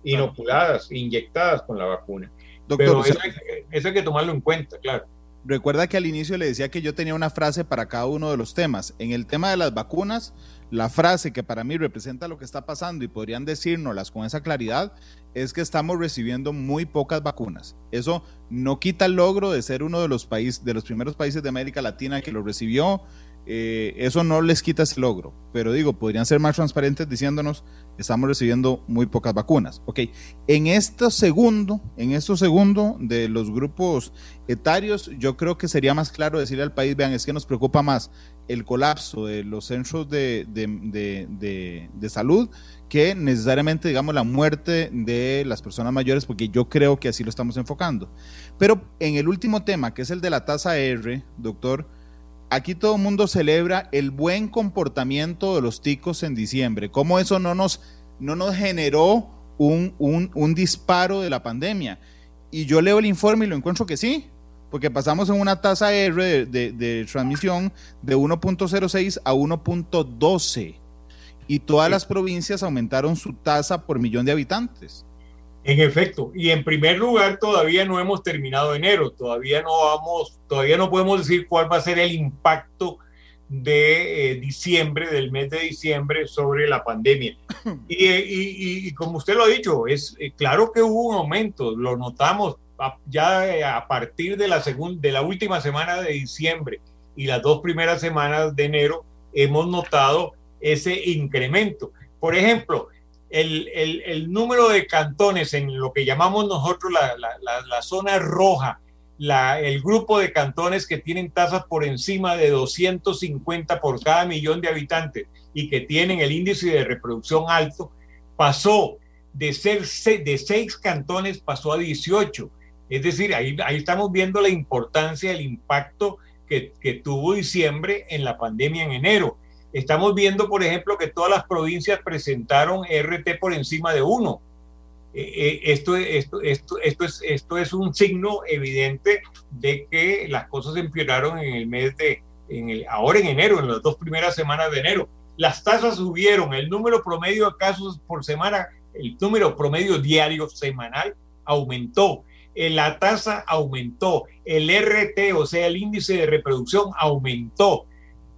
inoculadas, inyectadas con la vacuna. Doctor, Pero eso hay que tomarlo en cuenta, claro. Recuerda que al inicio le decía que yo tenía una frase para cada uno de los temas. En el tema de las vacunas, la frase que para mí representa lo que está pasando y podrían decírnoslas con esa claridad es que estamos recibiendo muy pocas vacunas. Eso no quita el logro de ser uno de los países, de los primeros países de América Latina que lo recibió, eh, eso no les quita ese logro, pero digo, podrían ser más transparentes diciéndonos, estamos recibiendo muy pocas vacunas. Ok, en esto segundo, en esto segundo de los grupos etarios, yo creo que sería más claro decirle al país, vean, es que nos preocupa más el colapso de los centros de, de salud que necesariamente, digamos, la muerte de las personas mayores, porque yo creo que así lo estamos enfocando. Pero en el último tema, que es el de la tasa R, doctor, aquí todo el mundo celebra el buen comportamiento de los ticos en diciembre. ¿Cómo eso no nos, no nos generó un, un, disparo de la pandemia? Y yo leo el informe y lo encuentro que sí, porque pasamos en una tasa R de, de transmisión de 1.06 a 1.12 y todas las provincias aumentaron su tasa por millón de habitantes. En efecto, y en primer lugar todavía no hemos terminado enero, todavía no vamos, todavía no podemos decir cuál va a ser el impacto de eh, diciembre, del mes de diciembre sobre la pandemia. Y, como usted lo ha dicho, es eh, claro que hubo un aumento, lo notamos ya eh, a partir de la segunda, de la última semana de diciembre y las dos primeras semanas de enero hemos notado ese incremento. Por ejemplo, el, número de cantones en lo que llamamos nosotros la, zona roja, el grupo de cantones que tienen tasas por encima de 250 por cada millón de habitantes y que tienen el índice de reproducción alto, pasó de ser de seis cantones, pasó a 18. Es decir, ahí, estamos viendo la importancia, el impacto que, tuvo diciembre en la pandemia en enero. Estamos viendo, por ejemplo, que todas las provincias presentaron RT por encima de uno. Eh, eh, esto, esto, esto, esto, es, esto es un signo evidente de que las cosas empeoraron en el mes de, en el, ahora en enero, en las dos primeras semanas de enero. Las tasas subieron, el número promedio de casos por semana, el número promedio diario semanal aumentó, la tasa aumentó, el RT, o sea, el índice de reproducción aumentó.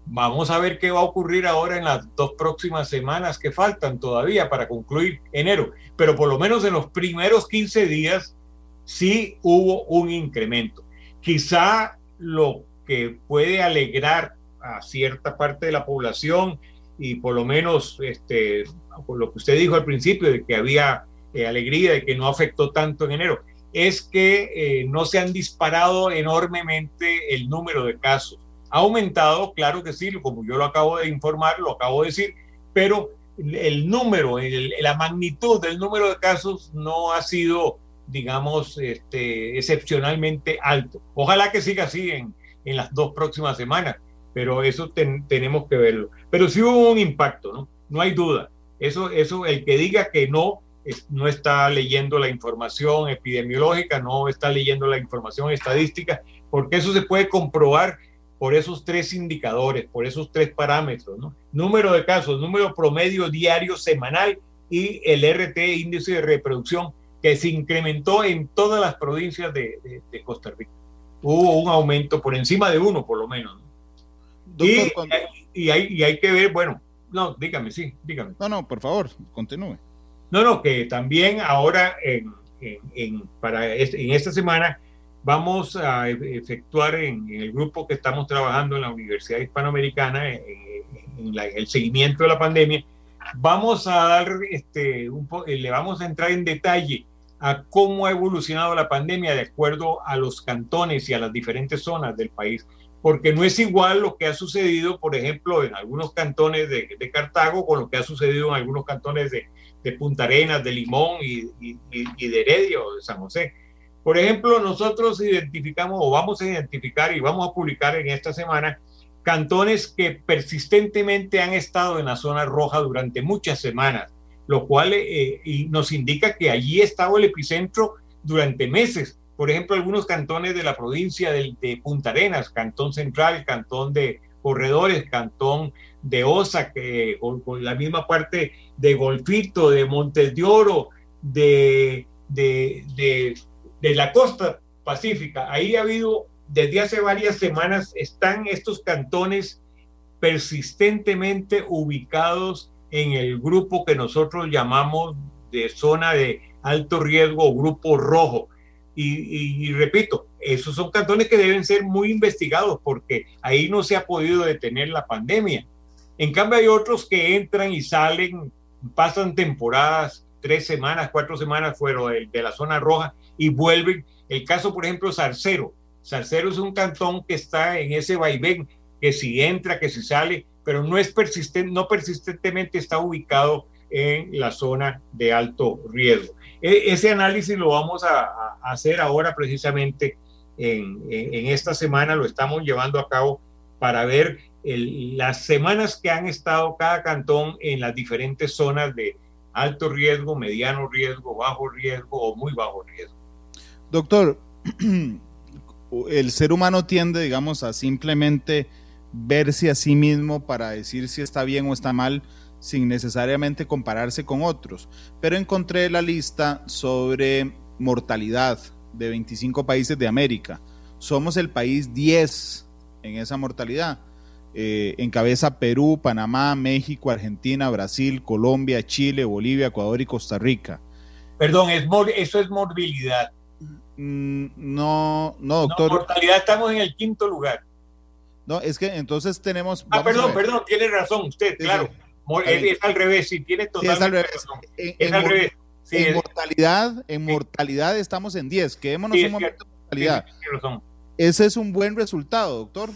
Vamos a ver qué va a ocurrir ahora en las dos próximas semanas que faltan todavía para concluir enero. Pero por lo menos en los primeros 15 días sí hubo un incremento. Quizá lo que puede alegrar a cierta parte de la población y por lo menos este, por lo que usted dijo al principio de que había eh, alegría de que no afectó tanto en enero, es que eh, no se han disparado enormemente el número de casos. Ha aumentado, claro que sí, como yo lo acabo de informar, lo acabo de decir, pero el número, la magnitud del número de casos no ha sido, digamos, este, excepcionalmente alto. Ojalá que siga así en, en las dos próximas semanas, pero eso tenemos que verlo. Pero sí hubo un impacto, ¿no? No hay duda. Eso, eso, el que diga que no, no está leyendo la información epidemiológica, no está leyendo la información estadística, porque eso se puede comprobar por esos tres indicadores, por esos tres parámetros, ¿no? Número de casos, número promedio diario semanal y el RT, índice de reproducción, que se incrementó en todas las provincias de, de Costa Rica hubo un aumento por encima de uno, por lo menos. y, hay, hay, que ver, bueno, no, dígame, sí, dígame. No, no, por favor, continúe. No, no, que también ahora en, en, para en esta semana vamos a e, efectuar en, el grupo que estamos trabajando en la Universidad Hispanoamericana en, el seguimiento de la pandemia, vamos a dar, este, un le vamos a entrar en detalle a cómo ha evolucionado la pandemia de acuerdo a los cantones y a las diferentes zonas del país, porque no es igual lo que ha sucedido, por ejemplo, en algunos cantones de, Cartago con lo que ha sucedido en algunos cantones de, Punta Arenas, de Limón y, y, de Heredia o de San José. Por ejemplo, nosotros identificamos o vamos a identificar y vamos a publicar en esta semana cantones que persistentemente han estado en la zona roja durante muchas semanas lo cual eh, y nos indica que allí estaba el epicentro durante meses. Por ejemplo, algunos cantones de la provincia de, Punta Arenas, Cantón Central, Cantón de Corredores, Cantón de Osa, que, con, la misma parte de Golfito, de Montes de Oro, de, de, de la costa pacífica. Ahí ha habido, desde hace varias semanas, están estos cantones persistentemente ubicados en el grupo que nosotros llamamos de zona de alto riesgo o grupo rojo. Y, repito, esos son cantones que deben ser muy investigados porque ahí no se ha podido detener la pandemia. En cambio hay otros que entran y salen, pasan temporadas, tres semanas, cuatro semanas fuera de, la zona roja y vuelven. El caso, por ejemplo, Sarcero. Sarcero es un cantón que está en ese vaivén, que si entra, que si sale, pero no es persistente, no persistentemente está ubicado en la zona de alto riesgo. E, ese análisis lo vamos a, hacer ahora precisamente en, esta semana, lo estamos llevando a cabo para ver las semanas que han estado cada cantón en las diferentes zonas de alto riesgo, mediano riesgo, bajo riesgo o muy bajo riesgo. Doctor, el ser humano tiende, digamos, a simplemente verse a sí mismo para decir si está bien o está mal sin necesariamente compararse con otros. Pero encontré la lista sobre mortalidad de 25 países de América. Somos el país 10 en esa mortalidad. Eh, encabeza Perú, Panamá, México, Argentina, Brasil, Colombia, Chile, Bolivia, Ecuador y Costa Rica. Perdón, es eso es morbilidad. Mm, no, no, doctor. mortalidad estamos en el quinto lugar. No, es que entonces tenemos. Ah, perdón, perdón, tiene razón usted, claro. Es, al revés, sí, tiene totalmente es al revés. En, es al revés. en mortalidad, en mortalidad estamos en 10. Quedémonos un momento de mortalidad. Ese es un buen resultado, doctor.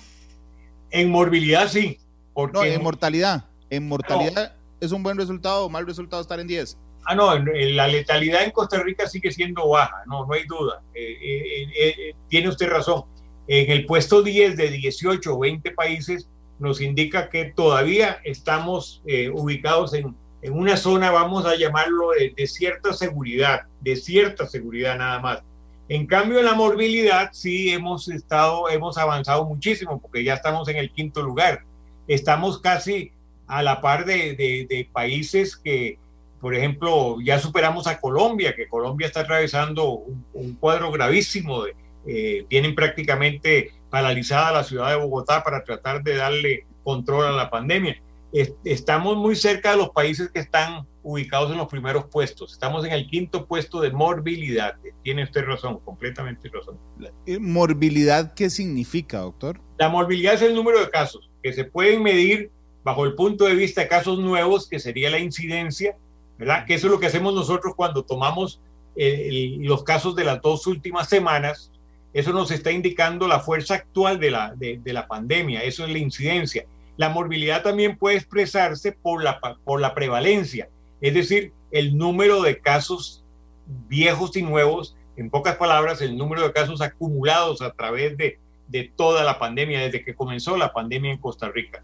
En morbilidad, sí. no, en mortalidad. En mortalidad es un buen resultado o mal resultado estar en 10. Ah, no, la letalidad en Costa Rica sigue siendo baja, no, no hay duda. Eh, eh, eh, tiene usted razón. En el puesto 10 de 18 o 20 países nos indica que todavía estamos ubicados en, en, una zona, vamos a llamarlo, de, de, cierta seguridad, de cierta seguridad nada más. En cambio, en la morbilidad sí hemos estado, hemos avanzado muchísimo porque ya estamos en el quinto lugar. Estamos casi a la par de, de, países que, por ejemplo, ya superamos a Colombia, que Colombia está atravesando un, cuadro gravísimo. De, eh, tienen prácticamente paralizada la ciudad de Bogotá para tratar de darle control a la pandemia. Estamos muy cerca de los países que están ubicados en los primeros puestos. Estamos en el quinto puesto de morbilidad. Tiene usted razón, completamente razón. Eh, ¿Morbilidad qué significa, doctor? La morbilidad es el número de casos que se pueden medir bajo el punto de vista de casos nuevos, que sería la incidencia, ¿verdad? Que eso es lo que hacemos nosotros cuando tomamos eh, los casos de las dos últimas semanas. Eso nos está indicando la fuerza actual de la, de, la pandemia, eso es la incidencia. La morbilidad también puede expresarse por la, por la prevalencia, es decir, el número de casos viejos y nuevos, en pocas palabras, el número de casos acumulados a través de, de toda la pandemia, desde que comenzó la pandemia en Costa Rica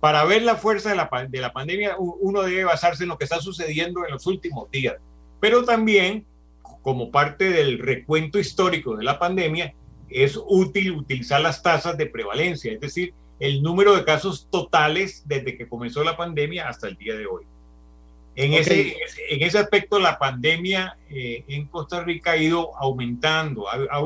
para ver la fuerza de la, de la pandemia, uno debe basarse en lo que está sucediendo en los últimos días. Pero también, como parte del recuento histórico de la pandemia, es útil utilizar las tasas de prevalencia, es decir, el número de casos totales desde que comenzó la pandemia hasta el día de hoy. En, ese, en ese aspecto, la pandemia eh, en Costa Rica ha ido aumentando, ha, ha,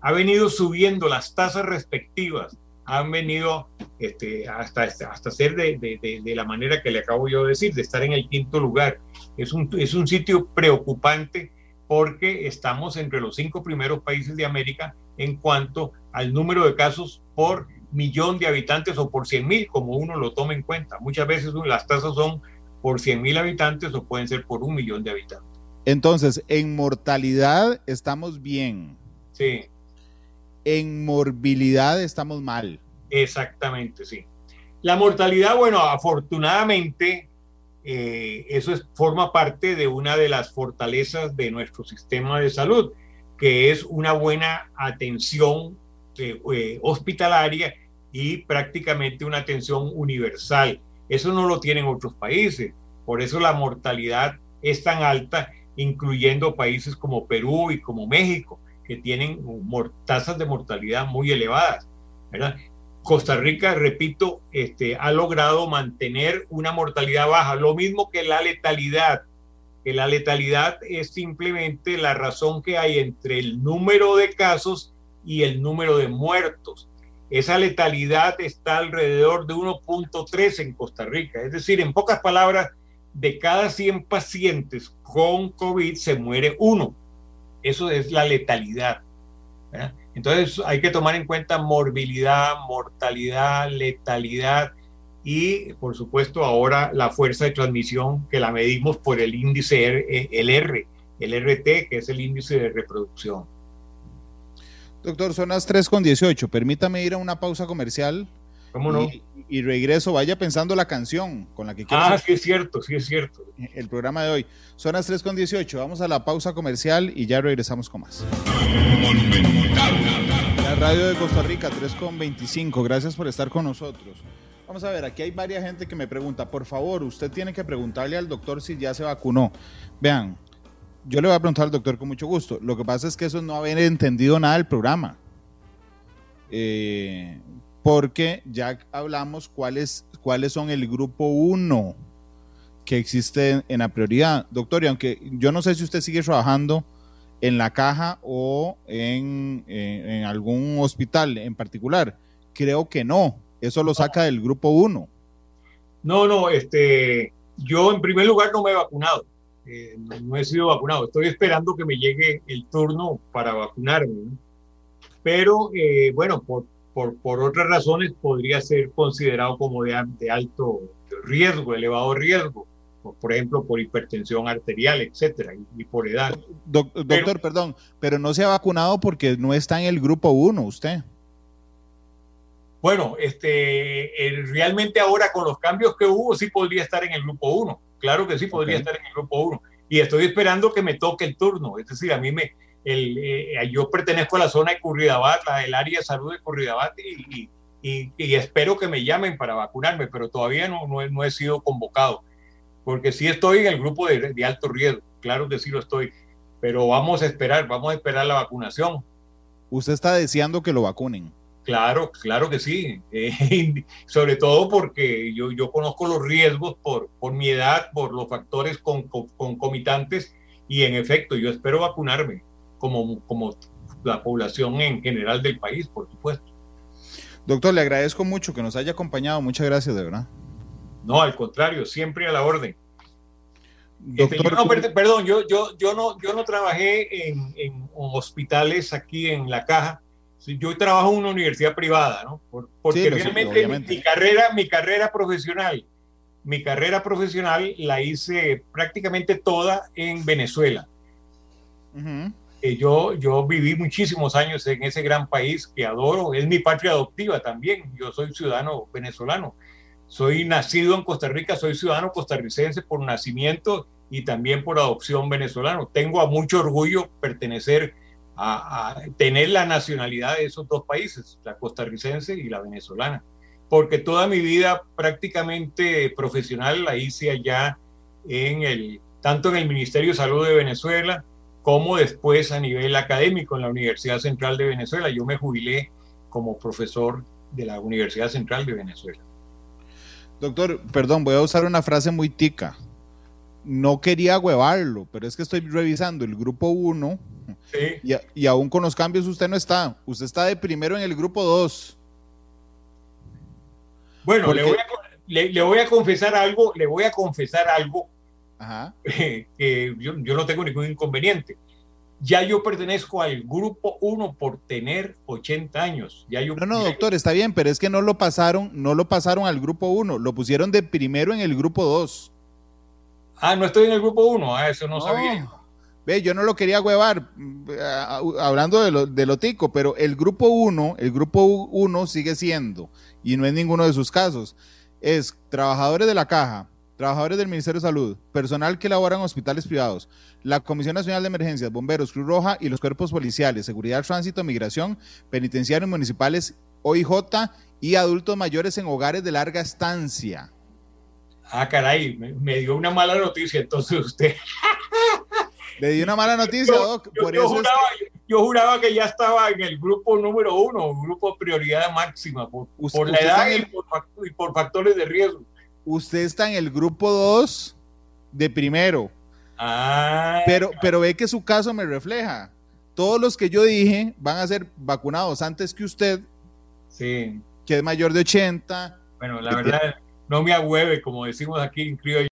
ha venido subiendo las tasas respectivas han venido este, hasta, hasta ser de, de, de, la manera que le acabo yo de decir, de estar en el quinto lugar. Es un, es un sitio preocupante porque estamos entre los cinco primeros países de América en cuanto al número de casos por millón de habitantes o por 100 mil, como uno lo toma en cuenta. Muchas veces las tasas son por 100 mil habitantes o pueden ser por un millón de habitantes. Entonces, en mortalidad estamos bien. Sí en morbilidad estamos mal. Exactamente, sí. La mortalidad, bueno, afortunadamente, eh, eso es, forma parte de una de las fortalezas de nuestro sistema de salud, que es una buena atención eh, eh, hospitalaria y prácticamente una atención universal. Eso no lo tienen otros países. Por eso la mortalidad es tan alta, incluyendo países como Perú y como México que tienen tasas de mortalidad muy elevadas. Costa Rica, repito, este, ha logrado mantener una mortalidad baja, lo mismo que la letalidad, que la letalidad es simplemente la razón que hay entre el número de casos y el número de muertos. Esa letalidad está alrededor de 1.3 en Costa Rica, es decir, en pocas palabras, de cada 100 pacientes con COVID se muere uno. Eso es la letalidad. Entonces hay que tomar en cuenta morbilidad, mortalidad, letalidad y por supuesto ahora la fuerza de transmisión que la medimos por el índice R, el R, el RT, que es el índice de reproducción. Doctor, son las 3 con 18. Permítame ir a una pausa comercial. ¿Cómo no? Y, regreso, vaya pensando la canción con la que quiero. Ah, sí es cierto, sí es cierto. El programa de hoy. Son las 3 con 18. Vamos a la pausa comercial y ya regresamos con más. La radio de Costa Rica, 3 con 25. Gracias por estar con nosotros. Vamos a ver, aquí hay varias gente que me pregunta, por favor, usted tiene que preguntarle al doctor si ya se vacunó. Vean, yo le voy a preguntar al doctor con mucho gusto. Lo que pasa es que eso es no haber entendido nada del programa. Eh, porque ya hablamos cuáles, cuáles son el grupo 1 que existe en, la prioridad. Doctor, y aunque yo no sé si usted sigue trabajando en la caja o en, en, algún hospital en particular, creo que no, eso lo saca del grupo 1. No, no, este, yo en primer lugar no me he vacunado, eh, no, he sido vacunado, estoy esperando que me llegue el turno para vacunarme. Pero eh, bueno, por, por, por otras razones podría ser considerado como de, de alto riesgo, elevado riesgo, por, ejemplo, por hipertensión arterial, etcétera, y, por edad. doctor, perdón, pero no se ha vacunado porque no está en el grupo 1 usted. Bueno, este, realmente ahora con los cambios que hubo, sí podría estar en el grupo 1. Claro que sí podría estar en el grupo 1. y estoy esperando que me toque el turno. Es decir, a mí me, el, eh, yo pertenezco a la zona de Curridabat, el área de salud de Curridabat, y, y, y, espero que me llamen para vacunarme, pero todavía no, no, no, he sido convocado, porque sí estoy en el grupo de, de alto riesgo, claro que sí lo estoy, pero vamos a esperar, vamos a esperar la vacunación. ¿Usted está deseando que lo vacunen? Claro, claro que sí. Eh, sobre todo porque yo, yo conozco los riesgos por, por mi edad, por los factores con, con, concomitantes y en efecto yo espero vacunarme como, como la población en general del país, por supuesto. Doctor, le agradezco mucho que nos haya acompañado. Muchas gracias, de verdad. No, al contrario, siempre a la orden. Doctor, este, yo no, perdón, yo, yo, yo, no, yo no trabajé en, en hospitales aquí en La Caja yo trabajo en una universidad privada, ¿no? porque realmente mi, carrera, mi carrera profesional, mi carrera profesional la hice prácticamente toda en Venezuela. Eh, yo, yo viví muchísimos años en ese gran país que adoro, es mi patria adoptiva también, yo soy ciudadano venezolano, soy nacido en Costa Rica, soy ciudadano costarricense por nacimiento y también por adopción venezolano. Tengo a mucho orgullo pertenecer a, tener la nacionalidad de esos dos países, la costarricense y la venezolana, porque toda mi vida prácticamente profesional la hice allá en el, tanto en el Ministerio de Salud de Venezuela como después a nivel académico en la Universidad Central de Venezuela. Yo me jubilé como profesor de la Universidad Central de Venezuela. Doctor, perdón, voy a usar una frase muy tica. No quería huevarlo, pero es que estoy revisando el grupo 1 y, aún con los cambios usted no está. Usted está de primero en el grupo 2. Bueno, le, voy a, confesar algo, le voy a confesar algo que yo, no tengo ningún inconveniente. Ya yo pertenezco al grupo 1 por tener 80 años. Ya yo, no, no, doctor, está bien, pero es que no lo pasaron, no lo pasaron al grupo 1, lo pusieron de primero en el grupo 2. Ah, no estoy en el grupo 1, ah, eso no, no. sabía. Ve, yo no lo quería huevar, hablando de lo, de lo tico, pero el grupo 1, el grupo 1 sigue siendo, y no es ninguno de sus casos, es trabajadores de la caja, trabajadores del Ministerio de Salud, personal que labora en hospitales privados, la Comisión Nacional de Emergencias, bomberos, Cruz Roja y los cuerpos policiales, seguridad, tránsito, migración, penitenciarios municipales, OIJ y adultos mayores en hogares de larga estancia. Ah, caray, me, me dio una mala noticia entonces usted. Le di una mala noticia, yo, Doc. Por eso juraba, yo, juraba, que ya estaba en el grupo número uno, grupo prioridad máxima, por, por la edad y, por, factores de riesgo. Usted está en el grupo dos de primero. Ah, pero, pero ve que su caso me refleja. Todos los que yo dije van a ser vacunados antes que usted. Sí. Que es mayor de 80. Bueno, la verdad, no me agüeve, como decimos aquí en criollo.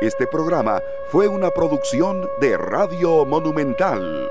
Este programa fue una producción de Radio Monumental.